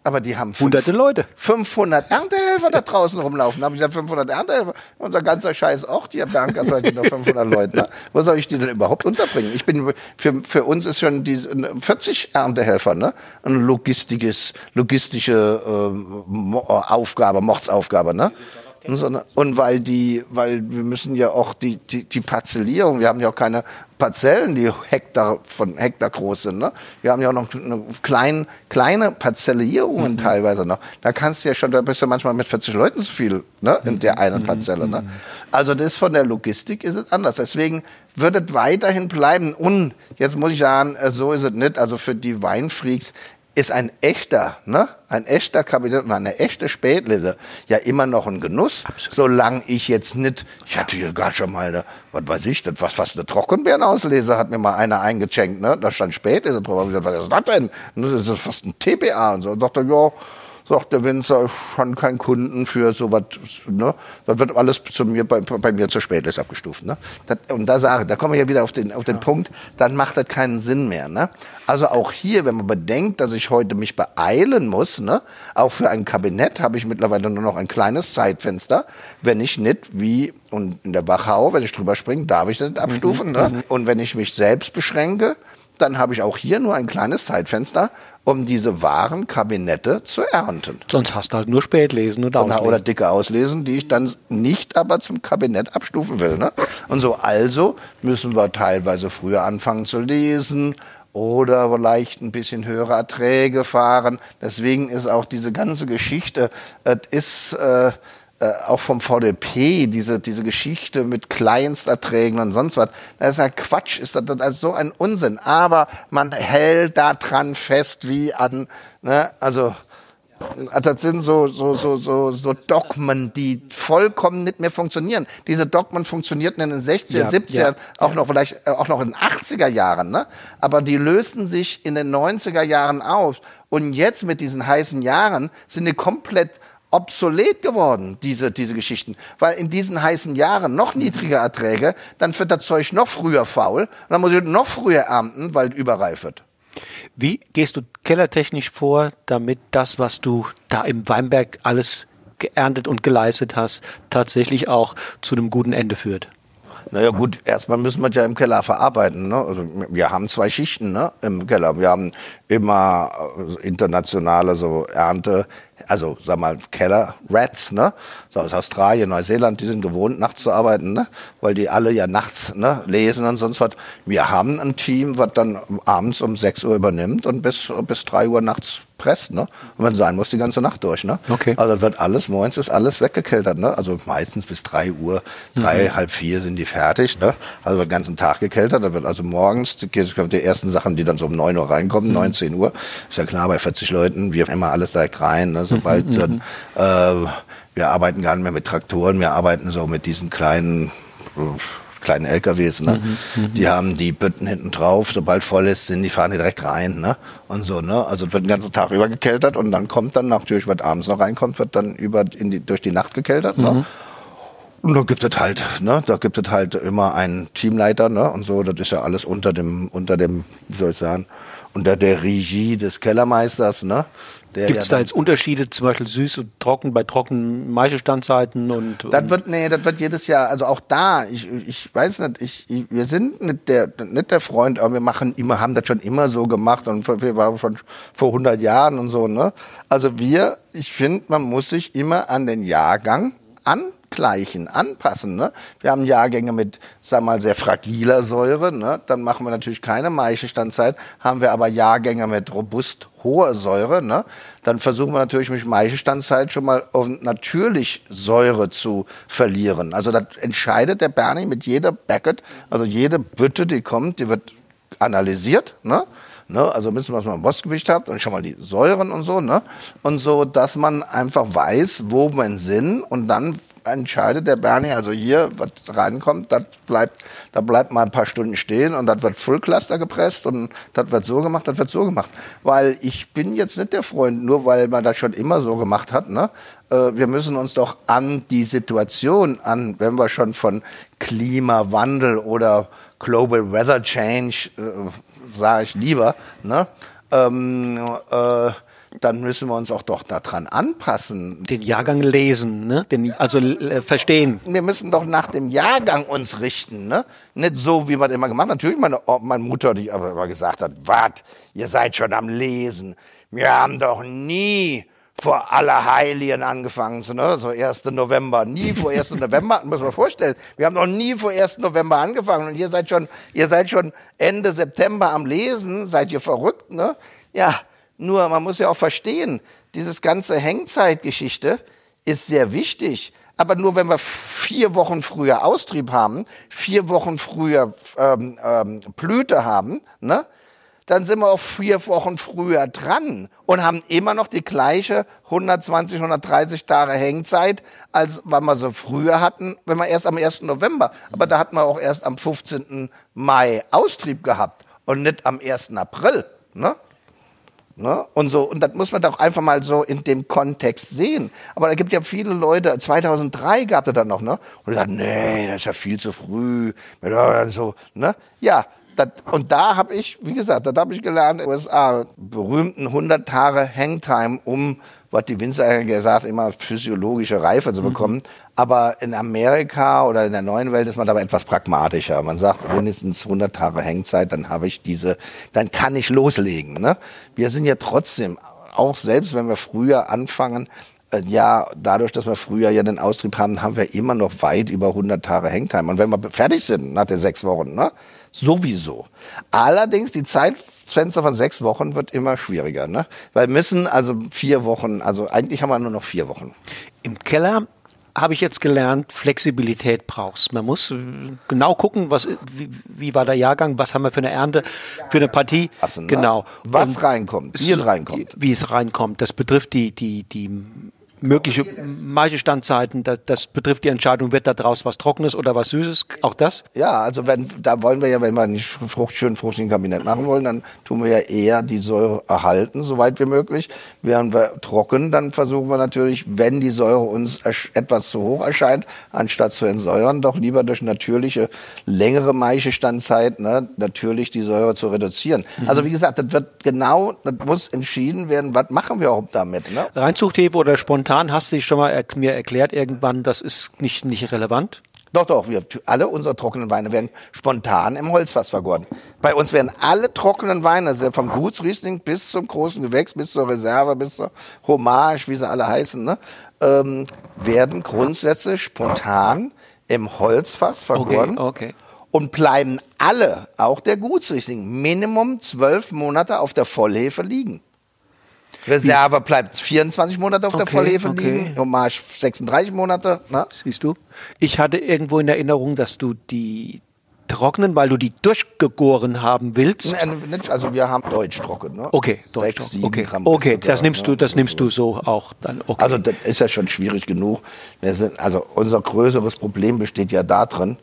Aber die haben hunderte Leute. 500 Erntehelfer da draußen rumlaufen. Da habe ich gesagt, 500 Erntehelfer. Unser ganzer Scheiß auch, die haben da seid nur 500 Leute. Ne? Wo soll ich die denn überhaupt unterbringen? Ich bin, für, für uns ist schon die 40 Erntehelfer, ne? Eine logistisches, logistische äh, Aufgabe, Mordsaufgabe, ne? Und weil die, weil wir müssen ja auch die, die, die Parzellierung, wir haben ja auch keine Parzellen, die Hektar von Hektar groß sind. Ne? Wir haben ja auch noch klein, kleine Parzellierungen mhm. teilweise noch. Da kannst du ja schon, da bist du manchmal mit 40 Leuten zu viel ne? in der einen mhm. Parzelle. Ne? Mhm. Also das von der Logistik ist es anders. Deswegen wird es weiterhin bleiben. Und jetzt muss ich sagen, äh, so ist es nicht. Also für die Weinfreaks ist ein echter, ne, ein echter Kabinett und eine echte Spätlese ja immer noch ein Genuss, Absolut. solange ich jetzt nicht, ich hatte hier gar schon mal, eine, was weiß ich, das, was fast eine Trockenbeerenauslese hat mir mal einer eingeschenkt, ne, da stand Spätlese drauf, ich gesagt, was ist das denn? Das ist fast ein TPA und so, und dachte, ja, sagt der Winzer, schon kein Kunden für sowas. Ne? Das wird alles zu mir, bei, bei mir zu spät ist abgestuft. Ne? Das, und da sage da kommen wir ja wieder auf den, auf den ja. Punkt, dann macht das keinen Sinn mehr. Ne? Also auch hier, wenn man bedenkt, dass ich heute mich beeilen muss, ne? auch für ein Kabinett habe ich mittlerweile nur noch ein kleines Zeitfenster, wenn ich nicht wie und in der Wachau, wenn ich drüber springe, darf ich nicht abstufen. Mhm. Ne? Mhm. Und wenn ich mich selbst beschränke, dann habe ich auch hier nur ein kleines Zeitfenster, um diese wahren Kabinette zu ernten. Sonst hast du halt nur Spätlesen oder Auslesen. Oder dicke Auslesen, die ich dann nicht aber zum Kabinett abstufen will. Ne? Und so also müssen wir teilweise früher anfangen zu lesen oder vielleicht ein bisschen höhere Erträge fahren. Deswegen ist auch diese ganze Geschichte, es ist... Äh, äh, auch vom VDP, diese, diese Geschichte mit Kleinsterträgen und sonst was, das ist ja Quatsch, ist das, das ist so ein Unsinn. Aber man hält daran fest wie an, ne, also, das sind so, so, so, so, so Dogmen, die vollkommen nicht mehr funktionieren. Diese Dogmen funktionierten in den 60er, ja, 70er, ja, auch ja. noch vielleicht, äh, auch noch in den 80er Jahren, ne? Aber die lösten sich in den 90er Jahren auf. Und jetzt mit diesen heißen Jahren sind die komplett obsolet geworden, diese, diese Geschichten. Weil in diesen heißen Jahren noch niedrige Erträge, dann wird das Zeug noch früher faul, und dann muss ich noch früher ernten, weil es überreif wird. Wie gehst du kellertechnisch vor, damit das, was du da im Weinberg alles geerntet und geleistet hast, tatsächlich auch zu einem guten Ende führt? Naja gut, erstmal müssen wir ja im Keller verarbeiten. Ne? Also wir haben zwei Schichten ne? im Keller. Wir haben immer äh, internationale so Ernte, also sag mal Keller Rats, ne? So aus Australien, Neuseeland, die sind gewohnt nachts zu arbeiten, ne? Weil die alle ja nachts ne, lesen und sonst was. Wir haben ein Team, was dann abends um 6 Uhr übernimmt und bis bis 3 Uhr nachts presst, ne? Und wenn sein muss, die ganze Nacht durch, ne? Okay. Also wird alles, morgens ist alles weggekeltert, ne? Also meistens bis 3 Uhr, drei, mhm. halb vier sind die fertig, ne? Also wird den ganzen Tag gekeltert, da wird also morgens, die, die ersten Sachen, die dann so um 9 Uhr reinkommen, mhm. 9, 10 Uhr, ist ja klar, bei 40 Leuten, wir immer alles direkt rein, ne? Sobald mhm. dann, äh, wir arbeiten gar nicht mehr mit Traktoren, wir arbeiten so mit diesen kleinen, kleinen LKWs, ne? Mhm, mhm, die haben die Bütten hinten drauf, sobald voll ist, sind die fahren die direkt rein, ne? Und so, ne? Also es wird den ganzen Tag über gekeltert und dann kommt dann natürlich, was abends noch reinkommt, wird dann über in die, durch die Nacht gekeltert, ne? mhm. ne? Und da gibt es halt, ne, da gibt es halt immer einen Teamleiter, ne, und so, das ist ja alles unter dem, unter dem, wie soll ich sagen, unter der Regie des Kellermeisters, ne? Gibt es da jetzt Unterschiede, zum Beispiel süß und trocken bei trockenen Maischestandzeiten und, Das wird, nee, das wird jedes Jahr, also auch da, ich, ich weiß nicht, ich, ich, wir sind nicht der, nicht der Freund, aber wir machen immer, haben das schon immer so gemacht und wir waren schon vor 100 Jahren und so, ne? Also wir, ich finde, man muss sich immer an den Jahrgang an angleichen, anpassen. Ne? Wir haben Jahrgänge mit, sag mal, sehr fragiler Säure. Ne? Dann machen wir natürlich keine Maischestandzeit. Haben wir aber Jahrgänge mit robust hoher Säure. Ne? Dann versuchen wir natürlich mit Maischestandzeit schon mal auf natürlich Säure zu verlieren. Also das entscheidet der Bernie mit jeder Beckett, also jede Bütte, die kommt, die wird analysiert. Ne? Ne? Also ein bisschen, was man im Bostgewicht hat und schon mal die Säuren und so. Ne? Und so, dass man einfach weiß, wo man sind und dann entscheidet der Bernie, also hier, was reinkommt, das bleibt, da bleibt mal ein paar Stunden stehen und das wird Fullcluster gepresst und das wird so gemacht, das wird so gemacht. Weil ich bin jetzt nicht der Freund, nur weil man das schon immer so gemacht hat, ne? Äh, wir müssen uns doch an die Situation an, wenn wir schon von Klimawandel oder Global Weather Change, äh, sage ich lieber, ne? Ähm, äh, dann müssen wir uns auch doch daran anpassen. Den Jahrgang lesen, ne? Den, also äh, verstehen. Wir müssen doch nach dem Jahrgang uns richten, ne? Nicht so, wie man immer gemacht hat. Natürlich meine, meine Mutter, die aber immer gesagt hat, wart, ihr seid schon am Lesen. Wir haben doch nie vor Allerheiligen angefangen, so, ne? so 1. November. Nie vor 1. November, muss man vorstellen. Wir haben noch nie vor 1. November angefangen und ihr seid schon, ihr seid schon Ende September am Lesen. Seid ihr verrückt, ne? Ja, nur man muss ja auch verstehen, dieses ganze Hängzeitgeschichte ist sehr wichtig. Aber nur wenn wir vier Wochen früher Austrieb haben, vier Wochen früher ähm, ähm, Blüte haben, ne, dann sind wir auch vier Wochen früher dran und haben immer noch die gleiche 120, 130 Tage Hängzeit, als wenn wir so früher hatten, wenn wir erst am 1. November. Aber da hatten wir auch erst am 15. Mai Austrieb gehabt und nicht am 1. April. Ne? Ne? Und so, und das muss man doch einfach mal so in dem Kontext sehen. Aber da gibt ja viele Leute, 2003 gab es dann noch, ne? Und die sagen, nee, das ist ja viel zu früh. So, ne? Ja, das, und da habe ich, wie gesagt, da habe ich gelernt, USA, berühmten 100 Tage Hangtime, um, was die Winzer gesagt immer physiologische Reife zu mhm. bekommen. Mhm. Aber in Amerika oder in der neuen Welt ist man aber etwas pragmatischer. Man sagt mindestens 100 Tage Hängzeit, dann habe ich diese, dann kann ich loslegen. Ne? Wir sind ja trotzdem, auch selbst wenn wir früher anfangen, äh, ja, dadurch, dass wir früher ja den Austrieb haben, haben wir immer noch weit über 100 Tage Hangtime. Und wenn wir fertig sind nach den sechs Wochen, ne, sowieso. Allerdings die Zeitfenster von sechs Wochen wird immer schwieriger, ne? Weil müssen also vier Wochen, also eigentlich haben wir nur noch vier Wochen. Im Keller habe ich jetzt gelernt, Flexibilität brauchst. Man muss äh, genau gucken, was, wie, wie, war der Jahrgang, was haben wir für eine Ernte, für eine Partie. Passen, ne? Genau. Was Und reinkommt, wie es reinkommt. Wie es reinkommt. Das betrifft die, die, die mögliche Maischestandzeiten, das, das betrifft die Entscheidung, wird da draus was Trockenes oder was Süßes, auch das? Ja, also wenn, da wollen wir ja, wenn wir nicht Frucht, schön fruchtigen Kabinett machen wollen, dann tun wir ja eher die Säure erhalten, soweit wie möglich. Während wir trocken, dann versuchen wir natürlich, wenn die Säure uns etwas zu hoch erscheint, anstatt zu entsäuern, doch lieber durch natürliche, längere Maischestandzeit, ne, natürlich die Säure zu reduzieren. Mhm. Also wie gesagt, das wird genau, das muss entschieden werden, was machen wir überhaupt damit. Ne? Reinzuchthefe oder spontan, hast du dich schon mal er mir erklärt irgendwann, das ist nicht, nicht relevant? Doch, doch, wir, alle unsere trockenen Weine werden spontan im Holzfass vergoren. Bei uns werden alle trockenen Weine, also vom Gutsriesling bis zum großen Gewächs, bis zur Reserve, bis zur Hommage, wie sie alle heißen, ne, ähm, werden grundsätzlich spontan im Holzfass vergoren. Okay, okay. Und bleiben alle, auch der Gutsriesling, Minimum zwölf Monate auf der Vollhefe liegen. Reserve bleibt 24 Monate auf okay, der Vollhefe okay. liegen, Hommage 36 Monate. Ne? Siehst du? Ich hatte irgendwo in Erinnerung, dass du die trocknen, weil du die durchgegoren haben willst. Also wir haben Deutsch trocken. Ne? Okay, Deutsch trocken. Okay, okay. das nimmst du, das nimmst du so auch dann. Okay. Also das ist ja schon schwierig genug. Sind, also unser größeres Problem besteht ja darin,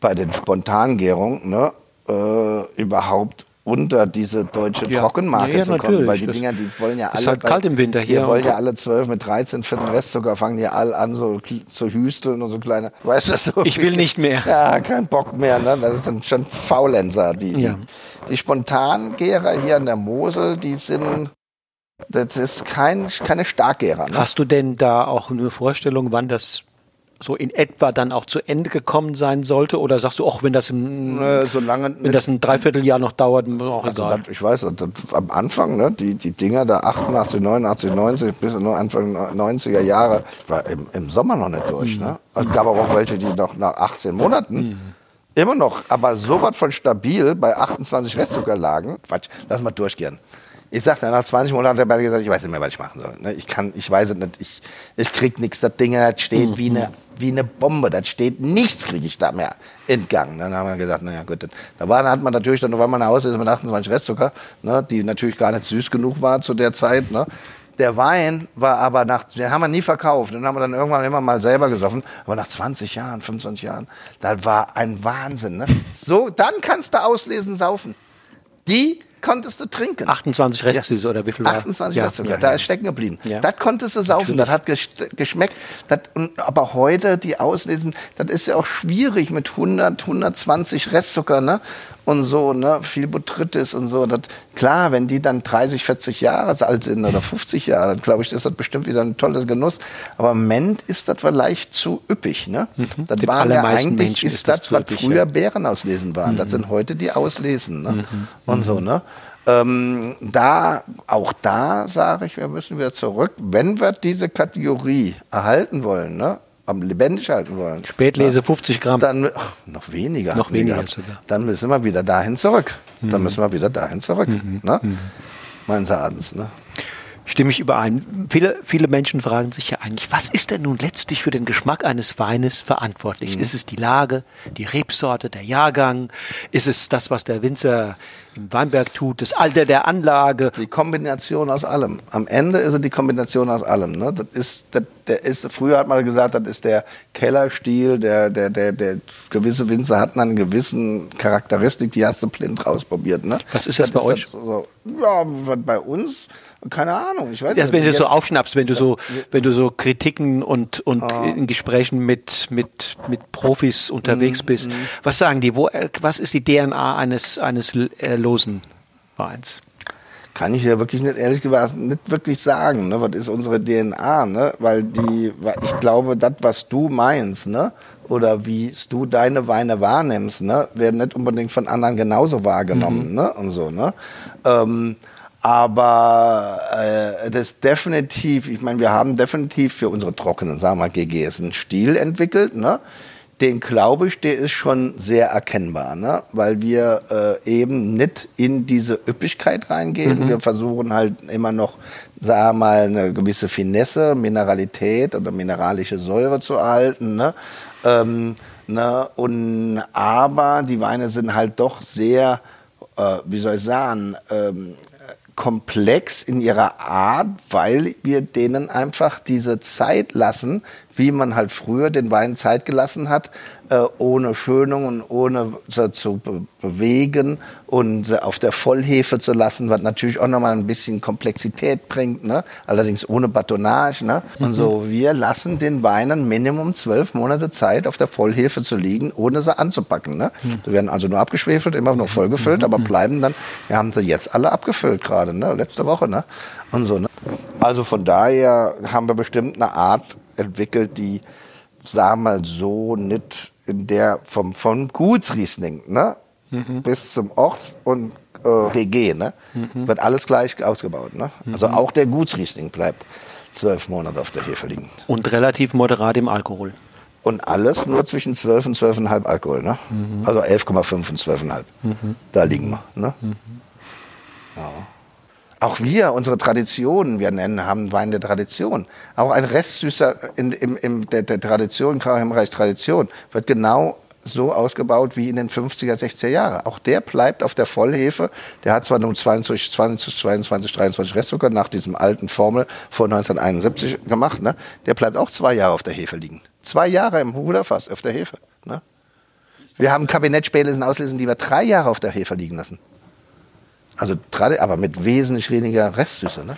bei den Spontangärungen ne, äh, überhaupt unter diese deutsche ja. Trockenmarke ja, zu kommen, weil die Dinger, die wollen ja alle. Ist halt kalt im Winter hier. Wir wollen ja alle zwölf mit 13 Viertel Restzucker fangen die alle an, so zu hüsteln und so kleine. Weißt du, so ich will nicht mehr. Ja, kein Bock mehr. Ne? Das sind schon Faulenzer. Die, die, ja. die Spontangärer hier an der Mosel, die sind. Das ist kein, keine Starkgärer. Ne? Hast du denn da auch eine Vorstellung, wann das so in etwa dann auch zu Ende gekommen sein sollte? Oder sagst du, auch wenn das ein, äh, so lange, wenn das ein Dreivierteljahr noch dauert, auch also egal? Das, ich weiß, das, am Anfang, ne, die, die Dinger da 88, 89, 90 bis nur Anfang 90er Jahre, war im, im Sommer noch nicht durch. Mhm. Ne? Es gab aber auch welche, die noch nach 18 Monaten mhm. Immer noch, aber so was von stabil bei 28 Restzucker lagen. Quatsch, lass mal durchgehen. Ich sagte, nach 20 Monaten hat er beide gesagt, ich weiß nicht mehr, was ich machen soll. Ne? Ich kann, ich weiß es nicht, ich, ich krieg nichts. Das Ding, steht mhm. wie eine wie eine Bombe. Das steht nichts, kriege ich da mehr entgangen. Dann haben wir gesagt, naja gut, da war, hat man natürlich dann noch einmal nach Hause mit 28 Restzucker, ne, die natürlich gar nicht süß genug war zu der Zeit. Ne. Der Wein war aber nach, den haben wir nie verkauft, den haben wir dann irgendwann immer mal selber gesoffen. Aber nach 20 Jahren, 25 Jahren, das war ein Wahnsinn. Ne? So, dann kannst du auslesen, saufen. Die konntest du trinken. 28 Restsüße ja. oder wie viel war 28 ja, Restsüße, ja, da ist stecken geblieben. Das konntest du saufen, Natürlich. das hat geschmeckt. Das, aber heute, die Auslesen, das ist ja auch schwierig mit 100, 120 Restzucker, ne? Und so, ne? Viel Botrytis und so. Das, klar, wenn die dann 30, 40 Jahre alt sind oder 50 Jahre, dann glaube ich, ist das bestimmt wieder ein tolles Genuss. Aber im Moment ist das vielleicht zu üppig, ne? Mhm. Das war ja eigentlich, ist das, was früher Bären auslesen waren. Mhm. Das sind heute die Auslesen, ne? Mhm. Und so, ne? Ähm, da, auch da sage ich, wir müssen wieder zurück. Wenn wir diese Kategorie erhalten wollen, ne, am lebendig halten wollen. Spätlese 50 Gramm. Dann ach, noch weniger. Noch weniger sogar. Dann müssen wir wieder dahin zurück. Mhm. Dann müssen wir wieder dahin zurück. Mhm. Ne? Mhm. Meines Erachtens. Ne? Stimme ich überein. Viele, viele Menschen fragen sich ja eigentlich, was ist denn nun letztlich für den Geschmack eines Weines verantwortlich? Mhm. Ist es die Lage, die Rebsorte, der Jahrgang? Ist es das, was der Winzer im Weinberg tut, das Alter der Anlage? Die Kombination aus allem. Am Ende ist es die Kombination aus allem. Ne? Das ist, das, der ist, früher hat man gesagt, das ist der Kellerstil, der, der, der, der gewisse Winzer hatten eine gewissen Charakteristik, die hast du blind rausprobiert. Ne? Was ist das, das bei ist euch? So, ja, bei uns keine Ahnung, ich weiß nicht. wenn du so aufschnappst, wenn du so, wenn du so Kritiken und, und ah. in Gesprächen mit, mit, mit Profis unterwegs mm, bist, mm. was sagen die? Wo, was ist die DNA eines, eines äh, losen Weins? Kann ich ja wirklich nicht, ehrlich gesagt, nicht wirklich sagen, ne? was ist unsere DNA, ne? weil die, ich glaube, das, was du meinst, ne? oder wie du deine Weine wahrnimmst, ne? werden nicht unbedingt von anderen genauso wahrgenommen, mhm. ne? und so, ne? Ähm, aber äh, das definitiv, ich meine, wir haben definitiv für unsere trockenen, sagen wir mal, GGs einen Stil entwickelt, ne? Den glaube ich, der ist schon sehr erkennbar, ne? weil wir äh, eben nicht in diese Üppigkeit reingehen. Mhm. Wir versuchen halt immer noch, sagen wir mal, eine gewisse Finesse, Mineralität oder mineralische Säure zu erhalten. Ne? Ähm, ne? Und, aber die Weine sind halt doch sehr, äh, wie soll ich sagen, ähm, komplex in ihrer Art, weil wir denen einfach diese Zeit lassen, wie man halt früher den Wein Zeit gelassen hat, äh, ohne Schönung und ohne sie zu be bewegen und sie auf der Vollhefe zu lassen, was natürlich auch nochmal ein bisschen Komplexität bringt, ne? allerdings ohne Batonage. Ne? Und so, wir lassen den Weinen Minimum zwölf Monate Zeit, auf der Vollhefe zu liegen, ohne sie anzupacken. Ne? Die werden also nur abgeschwefelt, immer noch vollgefüllt, aber bleiben dann, wir haben sie jetzt alle abgefüllt gerade, ne? letzte Woche. Ne? Und so, ne? Also von daher haben wir bestimmt eine Art entwickelt, die, sagen wir mal so, nicht in der vom, vom Gutsriesling ne? bis zum Orts- und äh, GG ne? wird alles gleich ausgebaut. Ne? Also auch der Gutsriesling bleibt zwölf Monate auf der Hefe liegen. Und relativ moderat im Alkohol. Und alles nur zwischen 12 und 12,5 Alkohol. Ne? Also 11,5 und 12,5. Da liegen wir. Ne? Ja. Auch wir, unsere Traditionen, wir nennen, haben Wein der Tradition. Auch ein Restsüßer in, im, im, der, der Tradition, Krauhemreich Tradition, wird genau so ausgebaut wie in den 50er, 60er Jahren. Auch der bleibt auf der Vollhefe. Der hat zwar nur 22, 20, 22, 23 Restzucker nach diesem alten Formel von 1971 gemacht. Ne? Der bleibt auch zwei Jahre auf der Hefe liegen. Zwei Jahre im Ruderfass auf der Hefe. Ne? Wir haben Kabinettspäle auslesen, die wir drei Jahre auf der Hefe liegen lassen. Also aber mit wesentlich weniger Restsüße. Ne?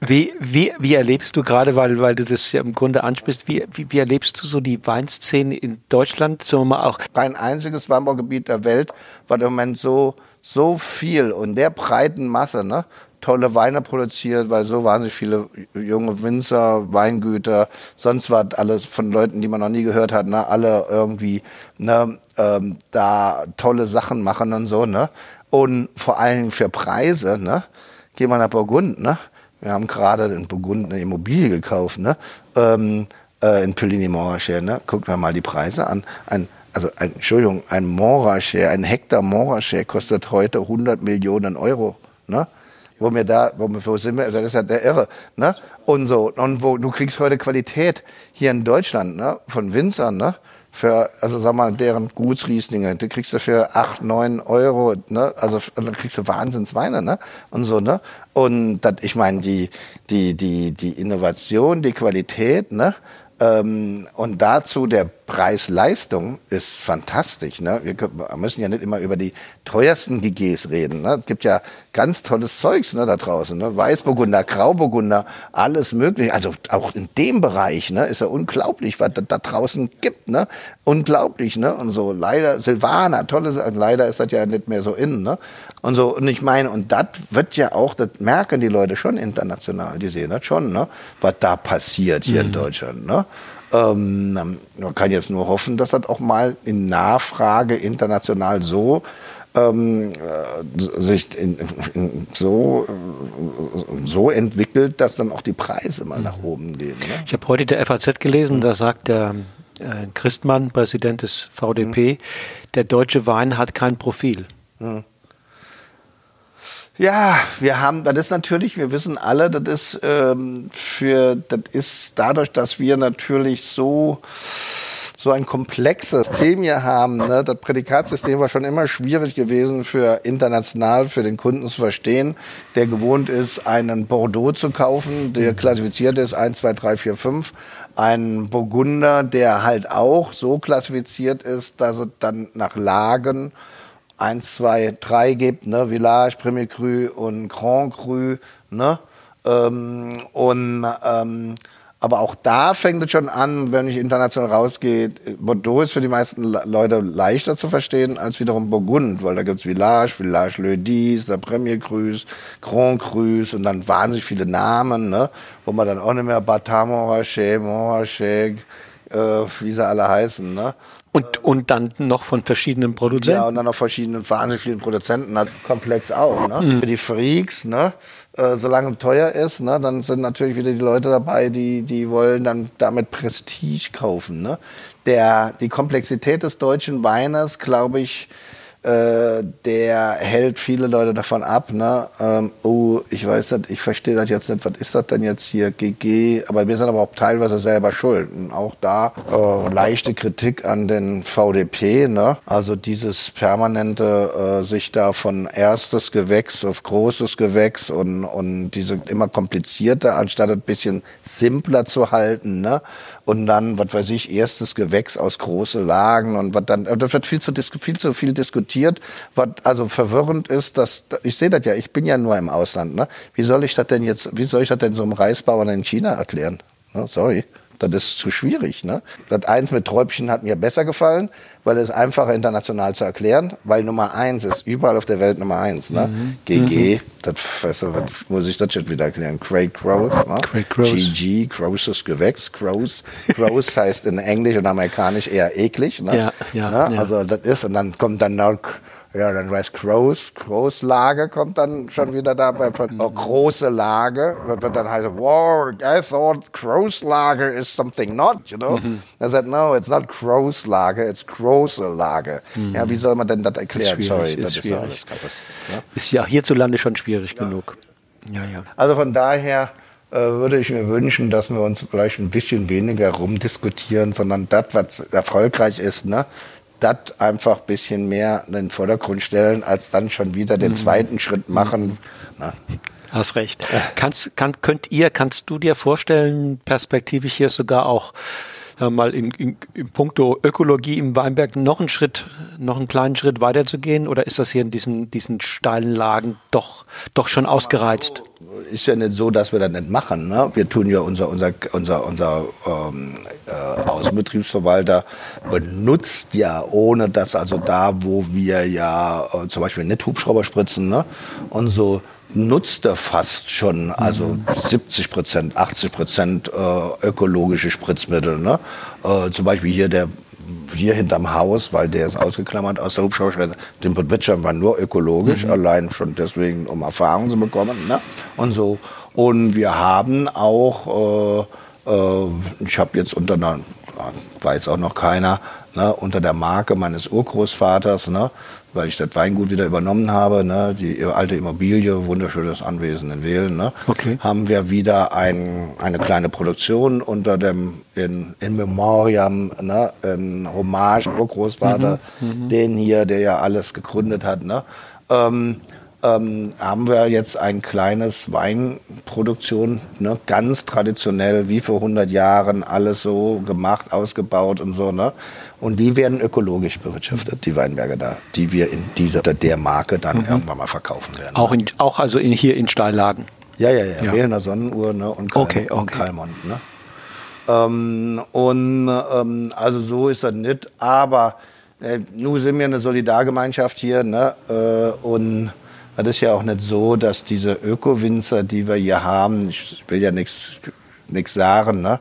Wie, wie, wie erlebst du gerade, weil, weil du das ja im Grunde ansprichst, wie, wie, wie erlebst du so die Weinszene in Deutschland? So mal auch Kein einziges Weinbaugebiet der Welt war im Moment so, so viel und der breiten Masse, ne? tolle Weine produziert, weil so wahnsinnig viele junge Winzer, Weingüter, sonst was alles von Leuten, die man noch nie gehört hat, ne? alle irgendwie ne? ähm, da tolle Sachen machen und so. Ne? Und vor allem für Preise, ne? gehen wir nach Burgund, ne? wir haben gerade in Burgund eine Immobilie gekauft, ne? ähm, äh, in Puligny-Montrachet, ne? guckt mal die Preise an. Ein, also ein, Entschuldigung, ein Montrachet, ein Hektar Montrachet kostet heute 100 Millionen Euro. Ne? Wo wir da, wo, wo sind wir, das ist ja der Irre, ne? Und so, und wo, du kriegst heute Qualität hier in Deutschland, ne? Von Winzern, ne? Für, also sag mal, deren Gutsrieslinge, die kriegst du für 8, 9 Euro, ne? Also dann kriegst du Wahnsinnsweine, ne? Und so, ne? Und das, ich meine, die, die, die, die Innovation, die Qualität, ne? Ähm, und dazu der Preis-Leistung ist fantastisch. Ne? Wir müssen ja nicht immer über die teuersten GGs reden. Ne? Es gibt ja ganz tolles Zeugs ne, da draußen. Ne? Weißburgunder, Grauburgunder, alles mögliche. Also auch in dem Bereich ne, ist ja unglaublich, was da, da draußen gibt. Ne? Unglaublich. Ne? Und so leider, Silvaner, tolle Sachen. Leider ist das ja nicht mehr so in. Ne? Und so, und ich meine, und das wird ja auch, das merken die Leute schon international. Die sehen das schon, ne? was da passiert hier in Deutschland. Ne? Ähm, man kann jetzt nur hoffen, dass das auch mal in Nachfrage international so ähm, äh, sich in, in, so, äh, so entwickelt, dass dann auch die Preise mal nach oben gehen. Ne? Ich habe heute der FAZ gelesen, da sagt der äh, Christmann, Präsident des VDP, der deutsche Wein hat kein Profil. Ja, wir haben, das ist natürlich, wir wissen alle, das ist ähm, für, das ist dadurch, dass wir natürlich so so ein komplexes System hier haben. Ne? Das Prädikatsystem war schon immer schwierig gewesen für international, für den Kunden zu verstehen, der gewohnt ist, einen Bordeaux zu kaufen, der klassifiziert ist 1, 2, 3, 4, 5. Ein Burgunder, der halt auch so klassifiziert ist, dass es dann nach Lagen 1, 2, 3 gibt, ne? Village, Premier Cru und Grand Cru, ne? Ähm, und ähm, aber auch da fängt es schon an, wenn ich international rausgehe. Bordeaux ist für die meisten Le- Leute leichter zu verstehen als wiederum Burgund, weil da gibt's Village, Village Le Dix, der Premier Crus, Grand Crus und dann wahnsinnig viele Namen, ne? wo man dann auch nicht mehr Batin Montrachet, Montrachet, äh, wie sie alle heißen. Ne? Und, und dann noch von verschiedenen Ja, Produzenten. und dann noch verschiedene, wahnsinnig vielen Produzenten, hat komplex auch. Ne? Für die Freaks, ne? äh, solange es teuer ist, ne? dann sind natürlich wieder die Leute dabei, die, die wollen dann damit Prestige kaufen. Ne? Der, die Komplexität des deutschen Weines, glaube ich, äh, der hält viele Leute davon ab, ne? Ähm, oh, ich weiß das, ich verstehe das jetzt nicht, was ist das denn jetzt hier, GG? Aber wir sind aber auch teilweise selber schuld. Und auch da äh, leichte Kritik an den VDP, ne? Also dieses permanente äh, sich da von erstes Gewächs auf großes Gewächs und, und diese immer komplizierter, anstatt ein bisschen simpler zu halten, ne? Und dann, was weiß ich, erstes Gewächs aus große Lagen und was dann, da wird viel zu, viel zu viel diskutiert, was also verwirrend ist, dass, ich sehe das ja, ich bin ja nur im Ausland, ne? Wie soll ich das denn jetzt, wie soll ich das denn so einem Reisbauern in China erklären? Ne? Sorry. Das ist zu schwierig. Ne? Das eins mit Träubchen hat mir besser gefallen, weil es einfacher international zu erklären, weil Nummer eins ist überall auf der Welt Nummer eins. Ne? Mhm. GG, mhm. das weißt du, was muss ich das schon wieder erklären? Great Growth. Ne? Great Growth. GG, großes Gewächs, gross. Gross heißt in Englisch und Amerikanisch eher eklig. Ne? Ja, ja, ne? ja. Also das ist, und dann kommt dann noch ja, dann weiß Groß, Großlage kommt dann schon wieder dabei. Oh, große Lage wird dann halt, wow, I thought Großlage is something not, you know. Mhm. I said, no, it's not Großlage, it's große Lage. Mhm. Ja, wie soll man denn das erklären? Ist Sorry, ist das schwierig. ist alles ja? Ist ja hierzulande schon schwierig ja. genug. Ja, ja. Also von daher äh, würde ich mir wünschen, dass wir uns vielleicht ein bisschen weniger rumdiskutieren, sondern das, was erfolgreich ist, ne, das einfach ein bisschen mehr in den Vordergrund stellen, als dann schon wieder den mhm. zweiten Schritt machen. Na. Hast recht. Kannst, kann, könnt ihr, kannst du dir vorstellen, perspektivisch hier sogar auch mal in, in, in puncto Ökologie im Weinberg noch einen Schritt, noch einen kleinen Schritt weiter zu gehen? Oder ist das hier in diesen, diesen steilen Lagen doch, doch schon ausgereizt? Ist ja nicht so, dass wir das nicht machen. Ne? Wir tun ja unser, unser, unser, unser ähm, äh, Außenbetriebsverwalter benutzt ja, ohne dass also da, wo wir ja äh, zum Beispiel nicht Hubschrauber spritzen ne? und so nutzt er fast schon, also 70 Prozent, 80 Prozent äh, ökologische Spritzmittel. Ne? Äh, zum Beispiel hier der hier hinterm Haus, weil der ist ausgeklammert aus der Hubschrauber, den Podwitscher war nur ökologisch, mhm. allein schon deswegen, um Erfahrung zu bekommen. Ne? Und so. Und wir haben auch, äh, äh, ich habe jetzt unter einer, weiß auch noch keiner, ne, unter der Marke meines Urgroßvaters, ne, weil ich das Weingut wieder übernommen habe, ne, die alte Immobilie, wunderschönes Anwesen in Wählen, ne, okay. haben wir wieder ein, eine kleine Produktion unter dem in, in Memoriam, ne, in Hommage, Urgroßvater, mhm, mhm, den hier, der ja alles gegründet hat, ne, ähm, ähm, haben wir jetzt ein kleines Weinproduktion, ne, ganz traditionell, wie vor 100 Jahren, alles so gemacht, ausgebaut und so, ne. Und die werden ökologisch bewirtschaftet, die Weinberge da, die wir in dieser der Marke dann mhm. irgendwann mal verkaufen werden. Auch, in, auch also in, hier in Steillagen? Ja, ja, ja, ja. Wählener Sonnenuhr ne, und, Kalm, okay, okay. und Kalmont. Ne? Ähm, und ähm, also so ist das nicht, aber äh, nun sind wir eine Solidargemeinschaft hier ne, äh, und das ist ja auch nicht so, dass diese Öko-Winzer, die wir hier haben, ich will ja nichts sagen, ne,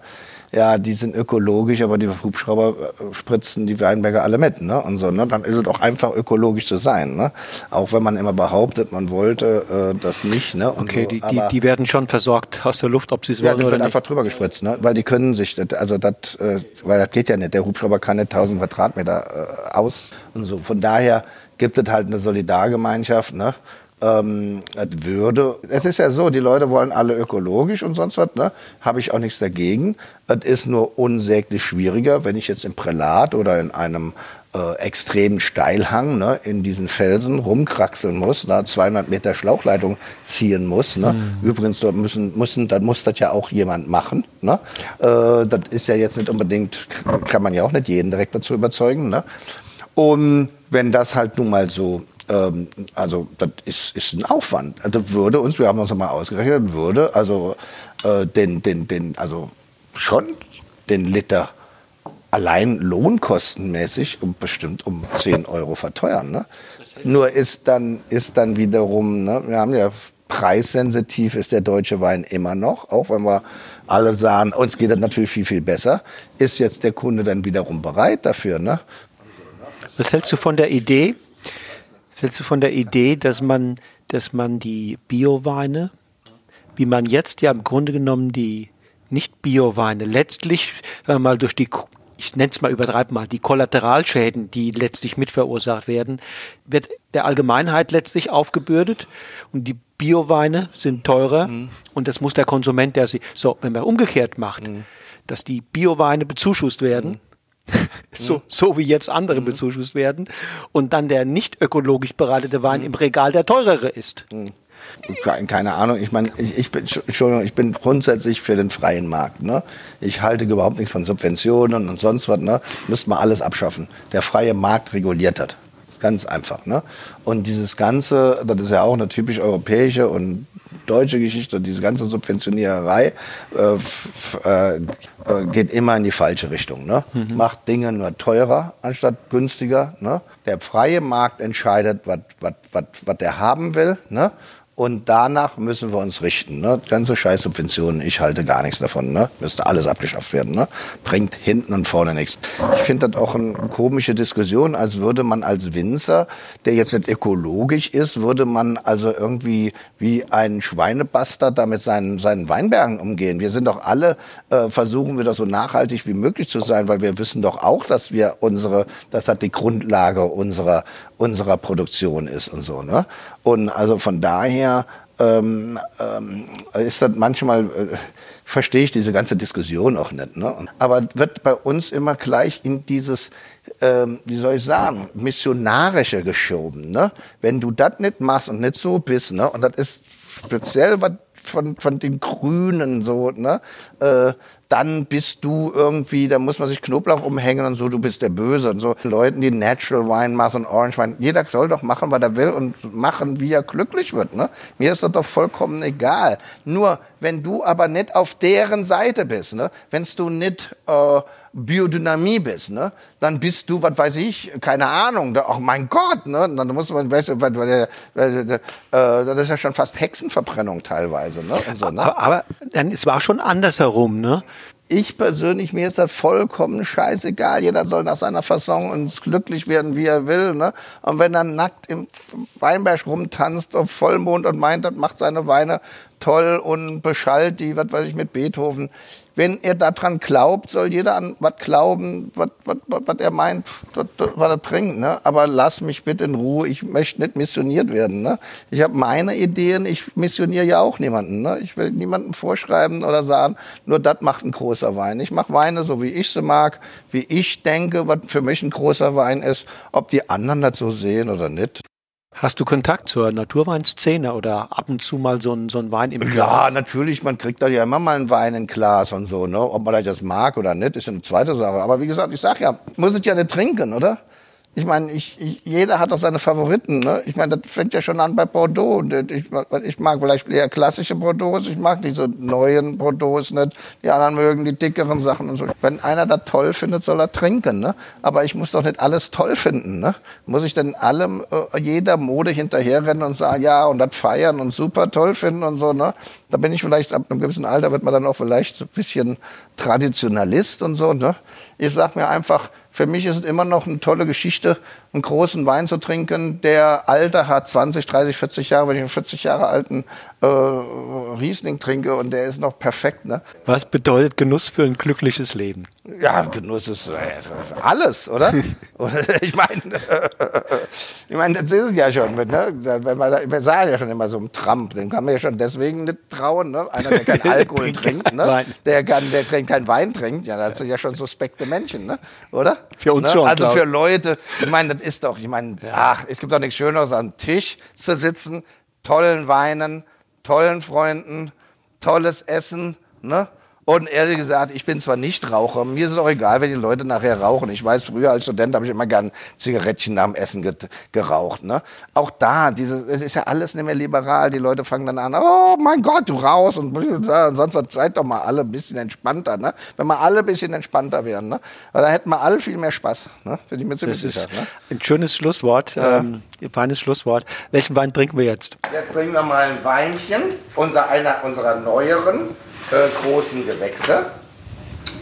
ja, die sind ökologisch, aber die Hubschrauber äh, spritzen die Weinberger alle mit, ne? Und so, ne? Dann ist es auch einfach ökologisch zu sein, ne? Auch wenn man immer behauptet, man wollte äh, das nicht, ne? Und okay, so. die, die, die, werden schon versorgt aus der Luft, ob sie es ja, wollen oder nicht. einfach drüber gespritzt, ne? Weil die können sich, also das, äh, weil das geht ja nicht. Der Hubschrauber kann nicht 1000 Quadratmeter äh, aus und so. Von daher gibt es halt eine Solidargemeinschaft, ne? Ähm, würde. Es ist ja so, die Leute wollen alle ökologisch und sonst was, ne? Habe ich auch nichts dagegen. Es ist nur unsäglich schwieriger, wenn ich jetzt im Prälat oder in einem äh, extremen Steilhang ne, in diesen Felsen rumkraxeln muss, ne, 200 Meter Schlauchleitung ziehen muss. Ne. Mhm. Übrigens, dort müssen, müssen, dann muss das ja auch jemand machen. Ne. Äh, das ist ja jetzt nicht unbedingt, kann man ja auch nicht jeden direkt dazu überzeugen. Ne. Und wenn das halt nun mal so ähm, also das ist, ist ein Aufwand. Also würde uns, wir haben uns mal ausgerechnet, würde also äh, den, den, den, also schon den Liter allein lohnkostenmäßig um bestimmt um 10 Euro verteuern. Ne? Nur ist dann, ist dann wiederum, ne, wir haben ja preissensitiv ist der deutsche Wein immer noch, auch wenn wir alle sagen, uns geht das natürlich viel, viel besser, ist jetzt der Kunde dann wiederum bereit dafür. Ne? Was hältst du von der Idee, hältst du von der Idee, dass man, dass man die Bioweine, wie man jetzt ja im Grunde genommen die nicht Bioweine letztlich, sagen wir mal, durch die ich nenne es mal übertreib mal, die Kollateralschäden, die letztlich mitverursacht werden, wird der Allgemeinheit letztlich aufgebürdet und die Bioweine sind teurer mhm. und das muss der Konsument, der sie, so, wenn man umgekehrt macht, mhm. dass die Bioweine bezuschusst werden, mhm. so, mhm. so wie jetzt andere mhm. bezuschusst werden und dann der nicht ökologisch bereitete Wein mhm. im Regal der teurere ist keine Ahnung, ich meine, ich, ich, bin, Entschuldigung, ich bin grundsätzlich für den freien Markt. Ne? Ich halte überhaupt nichts von Subventionen und sonst was. Ne? Müsste man alles abschaffen. Der freie Markt reguliert hat. Ganz einfach. Ne? Und dieses Ganze, das ist ja auch eine typisch europäische und deutsche Geschichte, diese ganze Subventioniererei äh, äh, geht immer in die falsche Richtung. Ne? Mhm. Macht Dinge nur teurer anstatt günstiger. Ne? Der freie Markt entscheidet, was er haben will. Ne? Und danach müssen wir uns richten. Ne? Ganze Scheißsubventionen, ich halte gar nichts davon. Ne? Müsste alles abgeschafft werden. Ne? Bringt hinten und vorne nichts. Ich finde das auch eine komische Diskussion, als würde man als Winzer, der jetzt nicht ökologisch ist, würde man also irgendwie wie ein Schweinebastard da mit seinen, seinen Weinbergen umgehen. Wir sind doch alle, äh, versuchen wir doch so nachhaltig wie möglich zu sein, weil wir wissen doch auch, dass wir unsere, dass das die Grundlage unserer, unserer Produktion ist und so. Ne? Und also von daher ähm, ähm, ist das manchmal, äh, verstehe ich diese ganze Diskussion auch nicht. Ne? Aber wird bei uns immer gleich in dieses, ähm, wie soll ich sagen, missionarische geschoben. Ne? Wenn du das nicht machst und nicht so bist, ne? und das ist speziell was von, von den Grünen so, ne? Äh, dann bist du irgendwie, da muss man sich Knoblauch umhängen und so, du bist der Böse und so. Leuten, die Natural Wine machen und Orange Wine, jeder soll doch machen, was er will und machen, wie er glücklich wird. Ne? Mir ist das doch vollkommen egal. Nur, wenn du aber nicht auf deren Seite bist, ne? wenn du nicht äh, Biodynamie bist, ne? dann bist du, was weiß ich, keine Ahnung, da, oh mein Gott, ne? dann muss man, weißt du, äh, das ist ja schon fast Hexenverbrennung teilweise. Ne? So, ne? Aber, aber es war schon andersherum, ne? Ich persönlich, mir ist das vollkommen scheißegal. Jeder soll nach seiner Fasson uns glücklich werden, wie er will. Ne? Und wenn er nackt im Weinberg rumtanzt auf Vollmond und meint, das macht seine Weine toll und beschallt die, was weiß ich, mit Beethoven wenn er daran glaubt, soll jeder an was glauben, was, er meint, was er bringt. Ne? Aber lass mich bitte in Ruhe. Ich möchte nicht missioniert werden. Ne? Ich habe meine Ideen. Ich missioniere ja auch niemanden. Ne? Ich will niemandem vorschreiben oder sagen, nur das macht ein großer Wein. Ich mache Weine so, wie ich sie mag, wie ich denke, was für mich ein großer Wein ist. Ob die anderen das so sehen oder nicht. Hast du Kontakt zur Naturweinszene oder ab und zu mal so ein, so ein Wein im Glas? Ja, natürlich, man kriegt da ja immer mal einen Wein in Glas und so, ne? Ob man das mag oder nicht, ist eine zweite Sache. Aber wie gesagt, ich sag ja, muss es ja nicht trinken, oder? Ich meine, ich, ich, jeder hat doch seine Favoriten. Ne? Ich meine, das fängt ja schon an bei Bordeaux. Ich, ich mag vielleicht eher klassische Bordeaux, ich mag diese neuen Bordeaux nicht. Die anderen mögen die dickeren Sachen und so. Wenn einer das toll findet, soll er trinken. Ne? Aber ich muss doch nicht alles toll finden. Ne? Muss ich denn allem, äh, jeder Mode hinterherrennen und sagen, ja, und das feiern und super toll finden und so. Ne? Da bin ich vielleicht, ab einem gewissen Alter wird man dann auch vielleicht so ein bisschen Traditionalist und so. Ne? Ich sag mir einfach, für mich ist es immer noch eine tolle Geschichte, einen großen Wein zu trinken, der Alter hat, 20, 30, 40 Jahre. Wenn ich einen 40 Jahre alten äh, Riesling trinke und der ist noch perfekt. Ne? Was bedeutet Genuss für ein glückliches Leben? Ja, Genuss ist äh, alles, oder? ich meine, ich meine, das ist es ja schon. Ne? Wenn man, wir sagen ja schon immer so ein Trump, den kann man ja schon deswegen nicht trauen. Ne? Einer, der kein Alkohol trinkt, ne? der, kann, der kein Wein trinkt, ja, das sind ja schon suspekte Menschen, ne? oder? Für uns ne? schon. Also für Leute, ich meine, das ist doch, ich meine, ja. ach, es gibt doch nichts Schöneres, am Tisch zu sitzen, tollen Weinen, tollen Freunden, tolles Essen, ne? Und ehrlich gesagt, ich bin zwar nicht Raucher, mir ist es auch egal, wenn die Leute nachher rauchen. Ich weiß, früher als Student habe ich immer gern Zigarettchen nach dem Essen geraucht. Ne? Auch da, dieses, es ist ja alles nicht mehr liberal. Die Leute fangen dann an, oh mein Gott, du rauchst und, und sonst was. Seid doch mal alle ein bisschen entspannter. Ne? Wenn wir alle ein bisschen entspannter wären, ne? Weil dann hätten wir alle viel mehr Spaß. Ne? Bin ich mir ziemlich das sicher. Ne? Ein schönes Schlusswort, ja. ähm, ein feines Schlusswort. Welchen Wein trinken wir jetzt? Jetzt trinken wir mal ein Weinchen, unser, einer unserer neueren äh, großen Gewächse.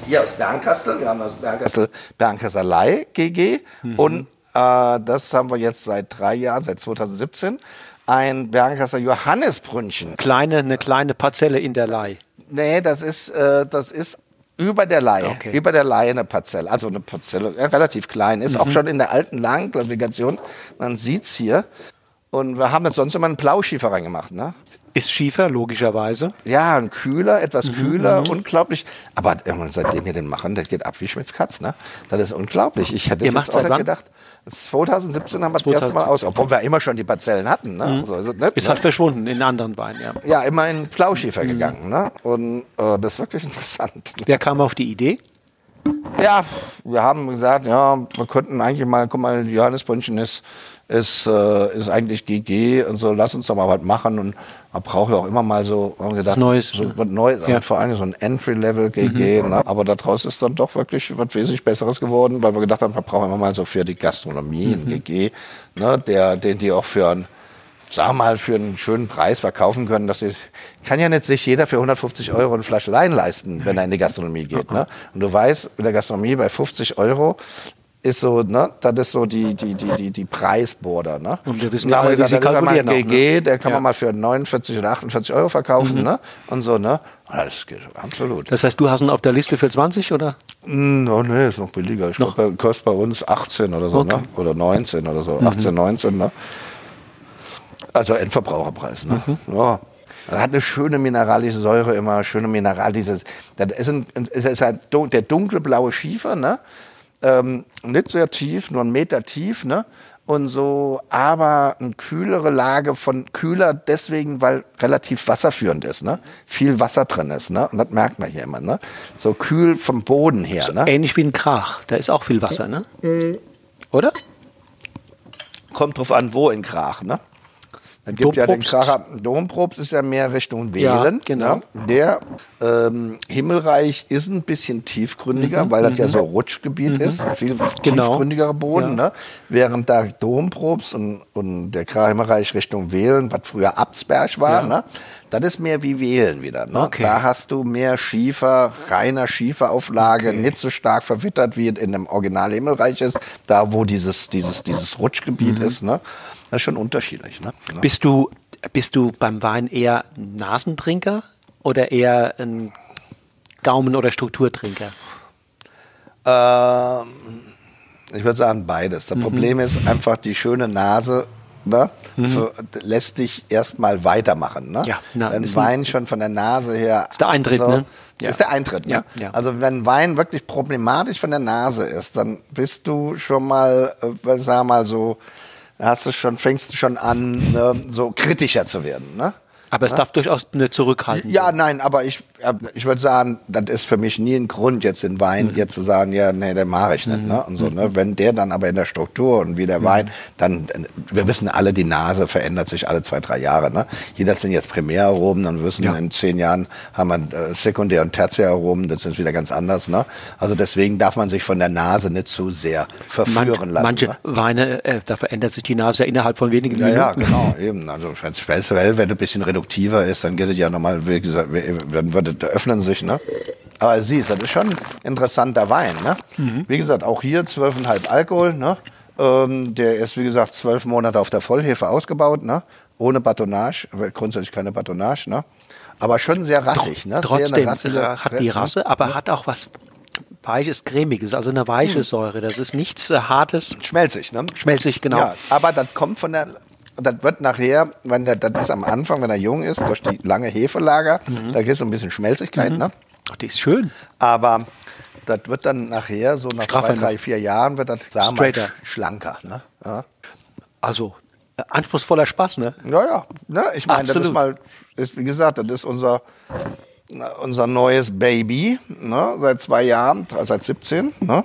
Hier aus Bernkastel, wir haben aus Bernkastel Bernkastelei GG mhm. und äh, das haben wir jetzt seit drei Jahren, seit 2017, ein Bernkastel Johannesbrünnchen. Kleine, eine kleine Parzelle in der Leih. Nee, das ist, äh, das ist Über der Laie, Okay. über der Laie eine Parzelle, also eine Parzelle, ja, relativ klein, ist Mhm. auch schon in der alten Lagenklassifikation, man sieht's hier. Und wir haben jetzt sonst immer einen Blauschiefer reingemacht, ne? Ist Schiefer, logischerweise. Ja, ein kühler, etwas Mhm, kühler, unglaublich. Aber seitdem wir den machen, das geht ab wie Schmitz Katz, ne? Das ist unglaublich. Ich hätte Ihr jetzt auch nicht gedacht. Das ist 2017 haben wir das erste Mal 2017. aus, obwohl wir immer schon die Parzellen hatten, ne? So ist es nicht, Ist ne? halt verschwunden in anderen Weinen, ja. Ja, immer in Blauschiefer Mhm. gegangen, ne? Und äh, das ist wirklich interessant. Wer kam auf die Idee? Ja, wir haben gesagt, ja, wir könnten eigentlich mal, guck mal, Johannesbrönnchen ist, ist, äh, ist eigentlich GG und so, lass uns doch mal was machen. Und man braucht ja auch immer mal so, haben wir gedacht, Was Neues, so ne? was Neues, Ja. vor allem so ein Entry-Level GG. Ne? Aber daraus ist dann doch wirklich was wesentlich Besseres geworden, weil wir gedacht haben, wir brauchen immer mal so für die Gastronomie einen GG, ne? der, den die auch für ein sag mal, für einen schönen Preis verkaufen können. Dass ich, kann ja nicht sich jeder für 150 Euro eine Flasche Wein leisten, wenn er in die Gastronomie geht. Ne? Und du weißt, in der Gastronomie bei 50 Euro ist so, ne, das ist so die, die, die, die, die Preisborder. Ne? Und wir wissen wir alle, wie gesagt, sie das ist einmal ein kalkulieren GG, ne? der kann Ja. man mal für 49 oder 48 Euro verkaufen. Ne? Und so, ne? Und das geht absolut. Das heißt, du hast ihn auf der Liste für 20 oder? Mm, Oh nee, ist noch billiger. Ich glaube, der kostet bei uns 18 oder so, Okay. ne? Oder 19 oder so. 18, 19, ne? Also Endverbraucherpreis, ne? Ja. Das hat eine schöne mineralische Säure immer, schöne Mineral, dieses, das ist, ein, ist halt der dunkle blaue Schiefer, ne? Ähm, nicht sehr tief, nur einen Meter tief, ne? Und so, aber eine kühlere Lage von kühler deswegen, weil relativ wasserführend ist, ne? Viel Wasser drin ist, ne? Und das merkt man hier immer, ne? So kühl vom Boden her, ne? Ähnlich wie ein Krach. Da ist auch viel Wasser, ne? Oder? Kommt drauf an, wo in Krach, ne? Da gibt ja den. Kracher, Domprobst ist ja mehr Richtung Wählen. Ja, genau. Ne? Der ähm, Himmelreich ist ein bisschen tiefgründiger, weil das ja so Rutschgebiet ist, viel Mhm, Genau. tiefgründigerer Boden. Ja. Ne? Während da Domprobst und, und der Kracher Himmelreich Richtung Wählen, was früher Absberg war, Ja. ne? das ist mehr wie Wählen wieder. Ne? Okay. Da hast du mehr Schiefer, reiner Schieferauflage, Okay. nicht so stark verwittert, wie es in dem Original Himmelreich ist, da wo dieses, dieses, dieses Rutschgebiet Mhm. ist. Ne? Das ist schon unterschiedlich. Ne? Bist du, bist du beim Wein eher ein Nasentrinker oder eher ein Gaumen- oder Strukturtrinker? Ähm, ich würde sagen beides. Mhm. Das Problem ist einfach die schöne Nase. Ne, für, lässt dich erstmal weitermachen. Ne? Mhm. Ja, na, wenn ist ein- Wein schon von der Nase her. Ist der Eintritt, ne? Ja. Ist der Eintritt, ne? Ja, ja. Also wenn Wein wirklich problematisch von der Nase ist, dann bist du schon mal, äh, sag mal so, hast du schon, fängst du schon an, ne, so kritischer zu werden. Ne? Aber es darf durchaus eine zurückhalten. Ja, nein, aber ich, äh, ich würde sagen, das ist für mich nie ein Grund, jetzt den Wein Mhm. jetzt zu sagen, ja, nee, den mache ich nicht. Ne? Und so, ne? Wenn der dann aber in der Struktur und wie der Mhm. Wein, dann, äh, wir wissen alle, die Nase verändert sich alle zwei, drei Jahre. Ne? Jeder sind jetzt Primäraromen, dann wissen Ja. in zehn Jahren haben wir äh, Sekundär- und Tertiäraromen, das ist wieder ganz anders. Ne? Also deswegen darf man sich von der Nase nicht zu sehr verführen Man, lassen. manche ne? Weine, äh, da verändert sich die Nase ja innerhalb von wenigen Ja, ja, Minuten. genau, eben. Also speziell, wenn es ein bisschen reduktiver ist, dann geht es ja nochmal, wie gesagt, dann wird es, öffnen sich, ne? Aber siehst, das ist schon ein interessanter Wein, ne? Mhm. Wie gesagt, auch hier 12,5 Alkohol, ne? Ähm, der ist, wie gesagt, zwölf Monate auf der Vollhefe ausgebaut, ne? Ohne Batonnage, aber grundsätzlich keine Batonnage, ne? Aber schon sehr rassig, ne? Trotzdem rassige- hat die Rasse, aber hat auch was weiches, cremiges, also eine weiche Säure. Das ist nichts äh, hartes, Schmelzig, ne? schmelzig, genau. Ja, aber das kommt von der, das wird nachher, wenn der, das ist am Anfang, wenn er jung ist, durch die lange Hefelager, Mhm. da gibt es ein bisschen Schmelzigkeit, ne? Ach, die ist schön. Aber das wird dann nachher, so nach Straffer zwei, drei, vier Jahren, wird das, Straighter. sch- schlanker, ne? Ja, Also äh, anspruchsvoller Spaß, ne? ja, ja ne? ich meine, das ist mal, ist, wie gesagt, das ist unser, unser neues Baby, ne? Seit zwei Jahren, seit 17, ne?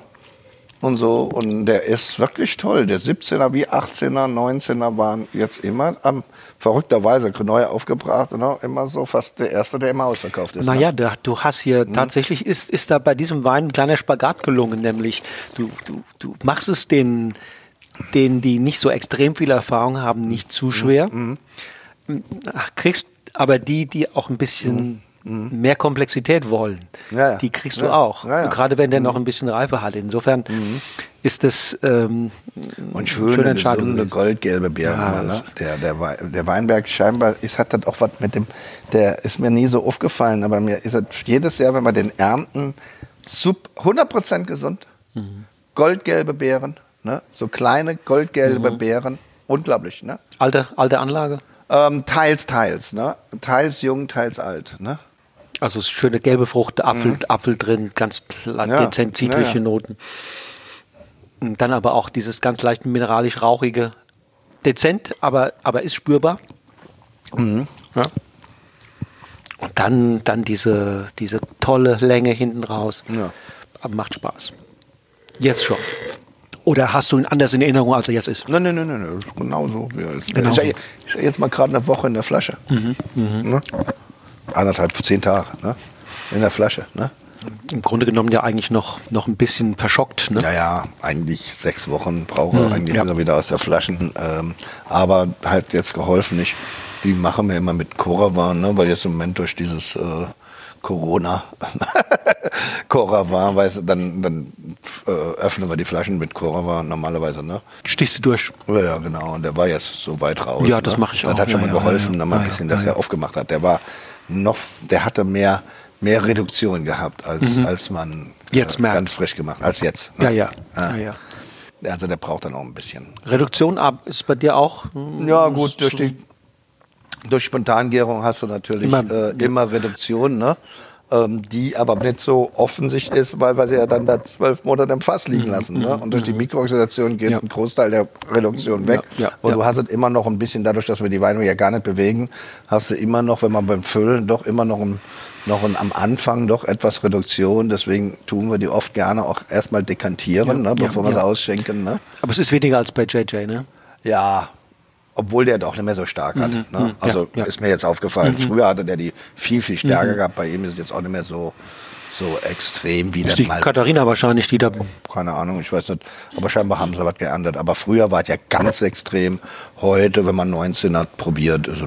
Und so. Und der ist wirklich toll. Der 17er wie 18er, 19er waren jetzt immer am verrückterweise neu aufgebracht. Ne? Immer so fast der erste, der immer ausverkauft ist. Naja, Ne? du hast hier Mhm. tatsächlich ist, ist da bei diesem Wein ein kleiner Spagat gelungen, nämlich du, du, du machst es den, denen, die nicht so extrem viel Erfahrung haben, nicht Mhm. zu schwer. Ach, kriegst aber die, die auch ein bisschen mehr Komplexität wollen, Ja, ja. die kriegst du Ja. auch. Gerade wenn der noch ein bisschen Reife hat. Insofern ist das ähm, Und schöne, schöne Entscheidung gesunde, goldgelbe immer, ne? der, der, Wei- der Weinberg scheinbar ist, hat das auch was mit dem, der ist mir nie so aufgefallen, aber mir ist das jedes Jahr, wenn wir den ernten, sub 100% gesund. Mhm. Goldgelbe Beeren, ne? so kleine Mhm. goldgelbe Beeren. Unglaublich, ne? alte, alte Anlage. Ähm, teils, teils, ne? Teils jung, teils alt, ne? Also schöne gelbe Frucht, Apfel, Apfel drin, ganz Ja, dezent zitrische ja, ja. Noten. Und dann aber auch dieses ganz leicht mineralisch rauchige, dezent, aber, aber ist spürbar. Mhm. Ja. Und dann, dann diese, diese tolle Länge hinten raus. Ja. Aber macht Spaß. Jetzt schon. Oder hast du ihn anders in Erinnerung, als er jetzt ist? Nein, nein, nein, nein, das ist genauso. Wie er ist. Genau Ist, ja, so. ja jetzt mal gerade eine Woche in der Flasche. Ne? Anderthalb, zehn Tage, ne? In der Flasche, ne? Im Grunde genommen ja eigentlich noch, noch ein bisschen verschockt. Ne? Ja, ja, eigentlich sechs Wochen brauche er eigentlich ja. wieder aus der Flaschen. Ähm, aber halt jetzt geholfen nicht. Die machen wir immer mit Coravan, ne? weil jetzt im Moment durch dieses äh, Corona Coravan, weißt du, dann, dann äh, öffnen wir die Flaschen mit Coravan normalerweise, ne? Stichst du durch? Ja, ja, genau. Und der war jetzt so weit raus. Ja, das ne? mach ich Das auch. hat schon Ja, mal ja, geholfen, ja, dann mal ein bisschen, ja, dass ja. er aufgemacht hat. Der war noch, der hatte mehr, mehr Reduktion gehabt, als, als man Mhm. Jetzt äh, merkt. ganz frisch gemacht, als jetzt. ne? Ja, ja. Ja, ja. Also der braucht dann auch ein bisschen. Reduktion ab ist bei dir auch? Ja, gut, durch die durch Spontangärung hast du natürlich Immer- immer, äh, immer Reduktion, ne? Ähm, die aber nicht so offensichtlich ist, weil wir sie ja dann da zwölf Monate im Fass liegen lassen. Ne? Und durch die Mikrooxidation geht Mhm, Ja. ein Großteil der Reduktion weg. Ja, ja, und du hast es immer noch ein bisschen, dadurch, dass wir die Weine ja gar nicht bewegen, hast du immer noch, wenn man beim Füllen, doch immer noch, ein, noch ein, am Anfang doch etwas Reduktion. Deswegen tun wir die oft gerne auch erstmal dekantieren, Ja, ne? bevor ja, wir sie ja. ausschenken. Ne? Aber es ist weniger als bei JJ, ne? Ja, obwohl der doch nicht mehr so stark hat. Ne? Also Mhm, ja. Mhm. ist mir jetzt aufgefallen. Früher hatte der die viel, viel stärker gehabt. Bei ihm ist es jetzt auch nicht mehr so, so extrem wie der die mal. Katharina wahrscheinlich, die da. Keine Ahnung, ich weiß nicht. Aber scheinbar haben sie was geerntet. Aber früher war es ja ganz extrem. Heute, wenn man 19 hat, probiert, also,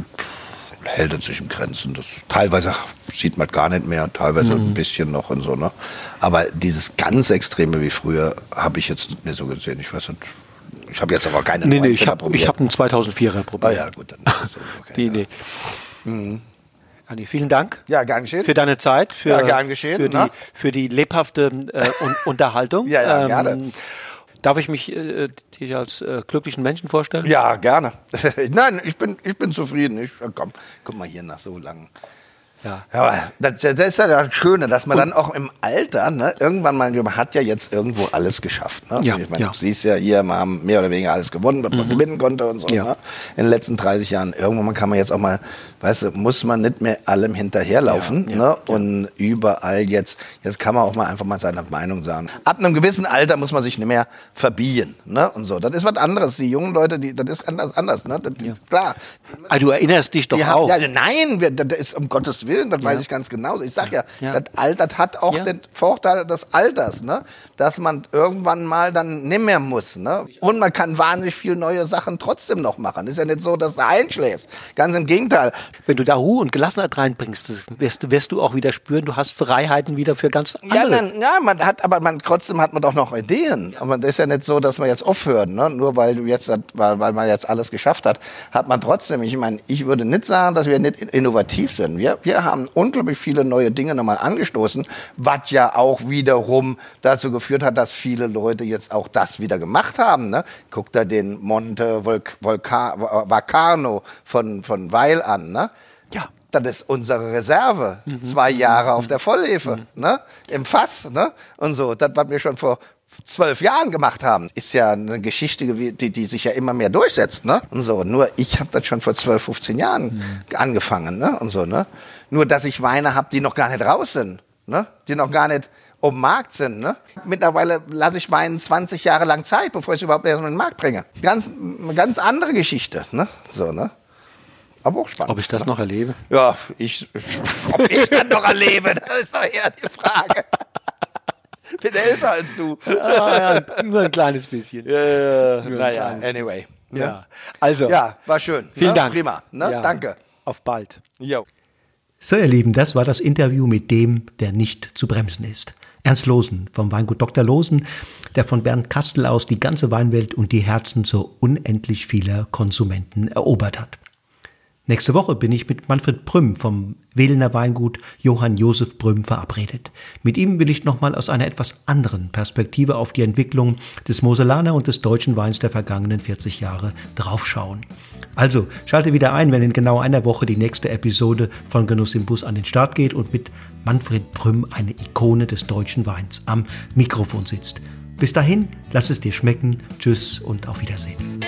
hält es sich im Grenzen. Das, teilweise sieht man gar nicht mehr, teilweise Mhm. ein bisschen noch und so. Ne? Aber dieses ganz Extreme wie früher habe ich jetzt nicht so gesehen. Ich weiß nicht. Ich habe jetzt aber keine Nee, nee, 19er ich habe hab einen 2004er Ah probiert. ja, gut, dann ist es okay. Die. Idee. Anni, vielen Dank. Ja, gern geschehen. Für deine Zeit, für, Ja, gern geschehen, für, die, für die lebhafte äh, Un Unterhaltung. Ja, ja, gerne. Darf ich mich äh, dich als äh, glücklichen Menschen vorstellen? Ja, gerne. Nein, ich bin, ich bin zufrieden. Ich, komm, guck mal hier nach so langen. Ja. Ja, aber das, das ist ja das Schöne, dass man dann auch im Alter, ne, irgendwann mal, man hat ja jetzt irgendwo alles geschafft. Ne? Ja, ich meine, ja. Mhm. du siehst ja hier, wir haben mehr oder weniger alles gewonnen, was man gewinnen konnte und so. Ja. Ne? In den letzten 30 Jahren. Irgendwann kann man jetzt auch mal, weißt du, muss man nicht mehr allem hinterherlaufen. Ja, ne? Und überall jetzt, jetzt kann man auch mal einfach mal seine Meinung sagen. Ab einem gewissen Alter muss man sich nicht mehr verbiegen. Ne? Und so. Das ist was anderes. Die jungen Leute, die, das ist anders. anders ne? Das ist klar. Ah, du erinnerst dich doch Die haben- auch. Ja, nein, wir, das ist um Gottes Willen, das weiß ich ganz genau. Ich sag ja, Ja. das Alter hat auch Ja. den Vorteil des Alters, ne? dass man irgendwann mal dann nicht mehr muss. Ne? Und man kann wahnsinnig viel neue Sachen trotzdem noch machen. Ist ja nicht so, dass du einschläfst. Ganz im Gegenteil. Wenn du da Ruhe und Gelassenheit reinbringst, wirst du, wirst du auch wieder spüren, du hast Freiheiten wieder für ganz andere. Ja, nein, ja, man hat, aber man, trotzdem hat man doch noch Ideen. Aber das ist ja nicht so, dass man jetzt aufhören, ne? Nur weil du jetzt, weil, weil man jetzt alles geschafft hat, hat man trotzdem, ich meine, ich würde nicht sagen, dass wir nicht innovativ sind. Wir, wir haben unglaublich viele neue Dinge nochmal angestoßen, was ja auch wiederum dazu geführt hat, dass viele Leute jetzt auch das wieder gemacht haben, ne? Guck da den Monte Volc Volca Vacano von, von Weil an, ne? Ja. Das ist unsere Reserve. Zwei Jahre auf der Vollhefe, ne? Im Fass, ne? Und so. Das, was wir schon vor zwölf Jahren gemacht haben, ist ja eine Geschichte, die, die sich ja immer mehr durchsetzt, ne? Und so. Nur ich habe das schon vor 12, 15 Jahren angefangen, ne? Und so, ne? Nur, dass ich Weine habe, die noch gar nicht raus sind, ne? Die noch gar nicht auf dem Markt sind, ne? Mittlerweile lasse ich Weinen 20 Jahre lang Zeit, bevor ich es überhaupt erst mal in den Markt bringe. Ganz, ganz andere Geschichte, ne? So, ne? Aber auch spannend. Ob ich das noch erlebe? Ja, ich, ob ich dann noch erlebe, das ist doch eher die Frage. Bin älter als du. Ah, ja, nur ein kleines bisschen. Ein naja, anyway. Ne? Ja. Also, Ja, war schön. vielen ne? Dank. Prima. Ne? Ja. Danke. Auf bald. Jo. So, ihr Lieben, das war das Interview mit dem, der nicht zu bremsen ist. Ernst Losen vom Weingut Dr. Losen, der von Bernd Kastel aus die ganze Weinwelt und die Herzen so unendlich vieler Konsumenten erobert hat. Nächste Woche bin ich mit Manfred Brüm vom Wählener Weingut Johann Josef Brüm verabredet. Mit ihm will ich nochmal aus einer etwas anderen Perspektive auf die Entwicklung des Moselaner und des deutschen Weins der vergangenen 40 Jahre draufschauen. Also schalte wieder ein, wenn in genau einer Woche die nächste Episode von Genuss im Bus an den Start geht und mit Manfred Brüm, eine Ikone des deutschen Weins, am Mikrofon sitzt. Bis dahin, lass es dir schmecken. Tschüss und auf Wiedersehen.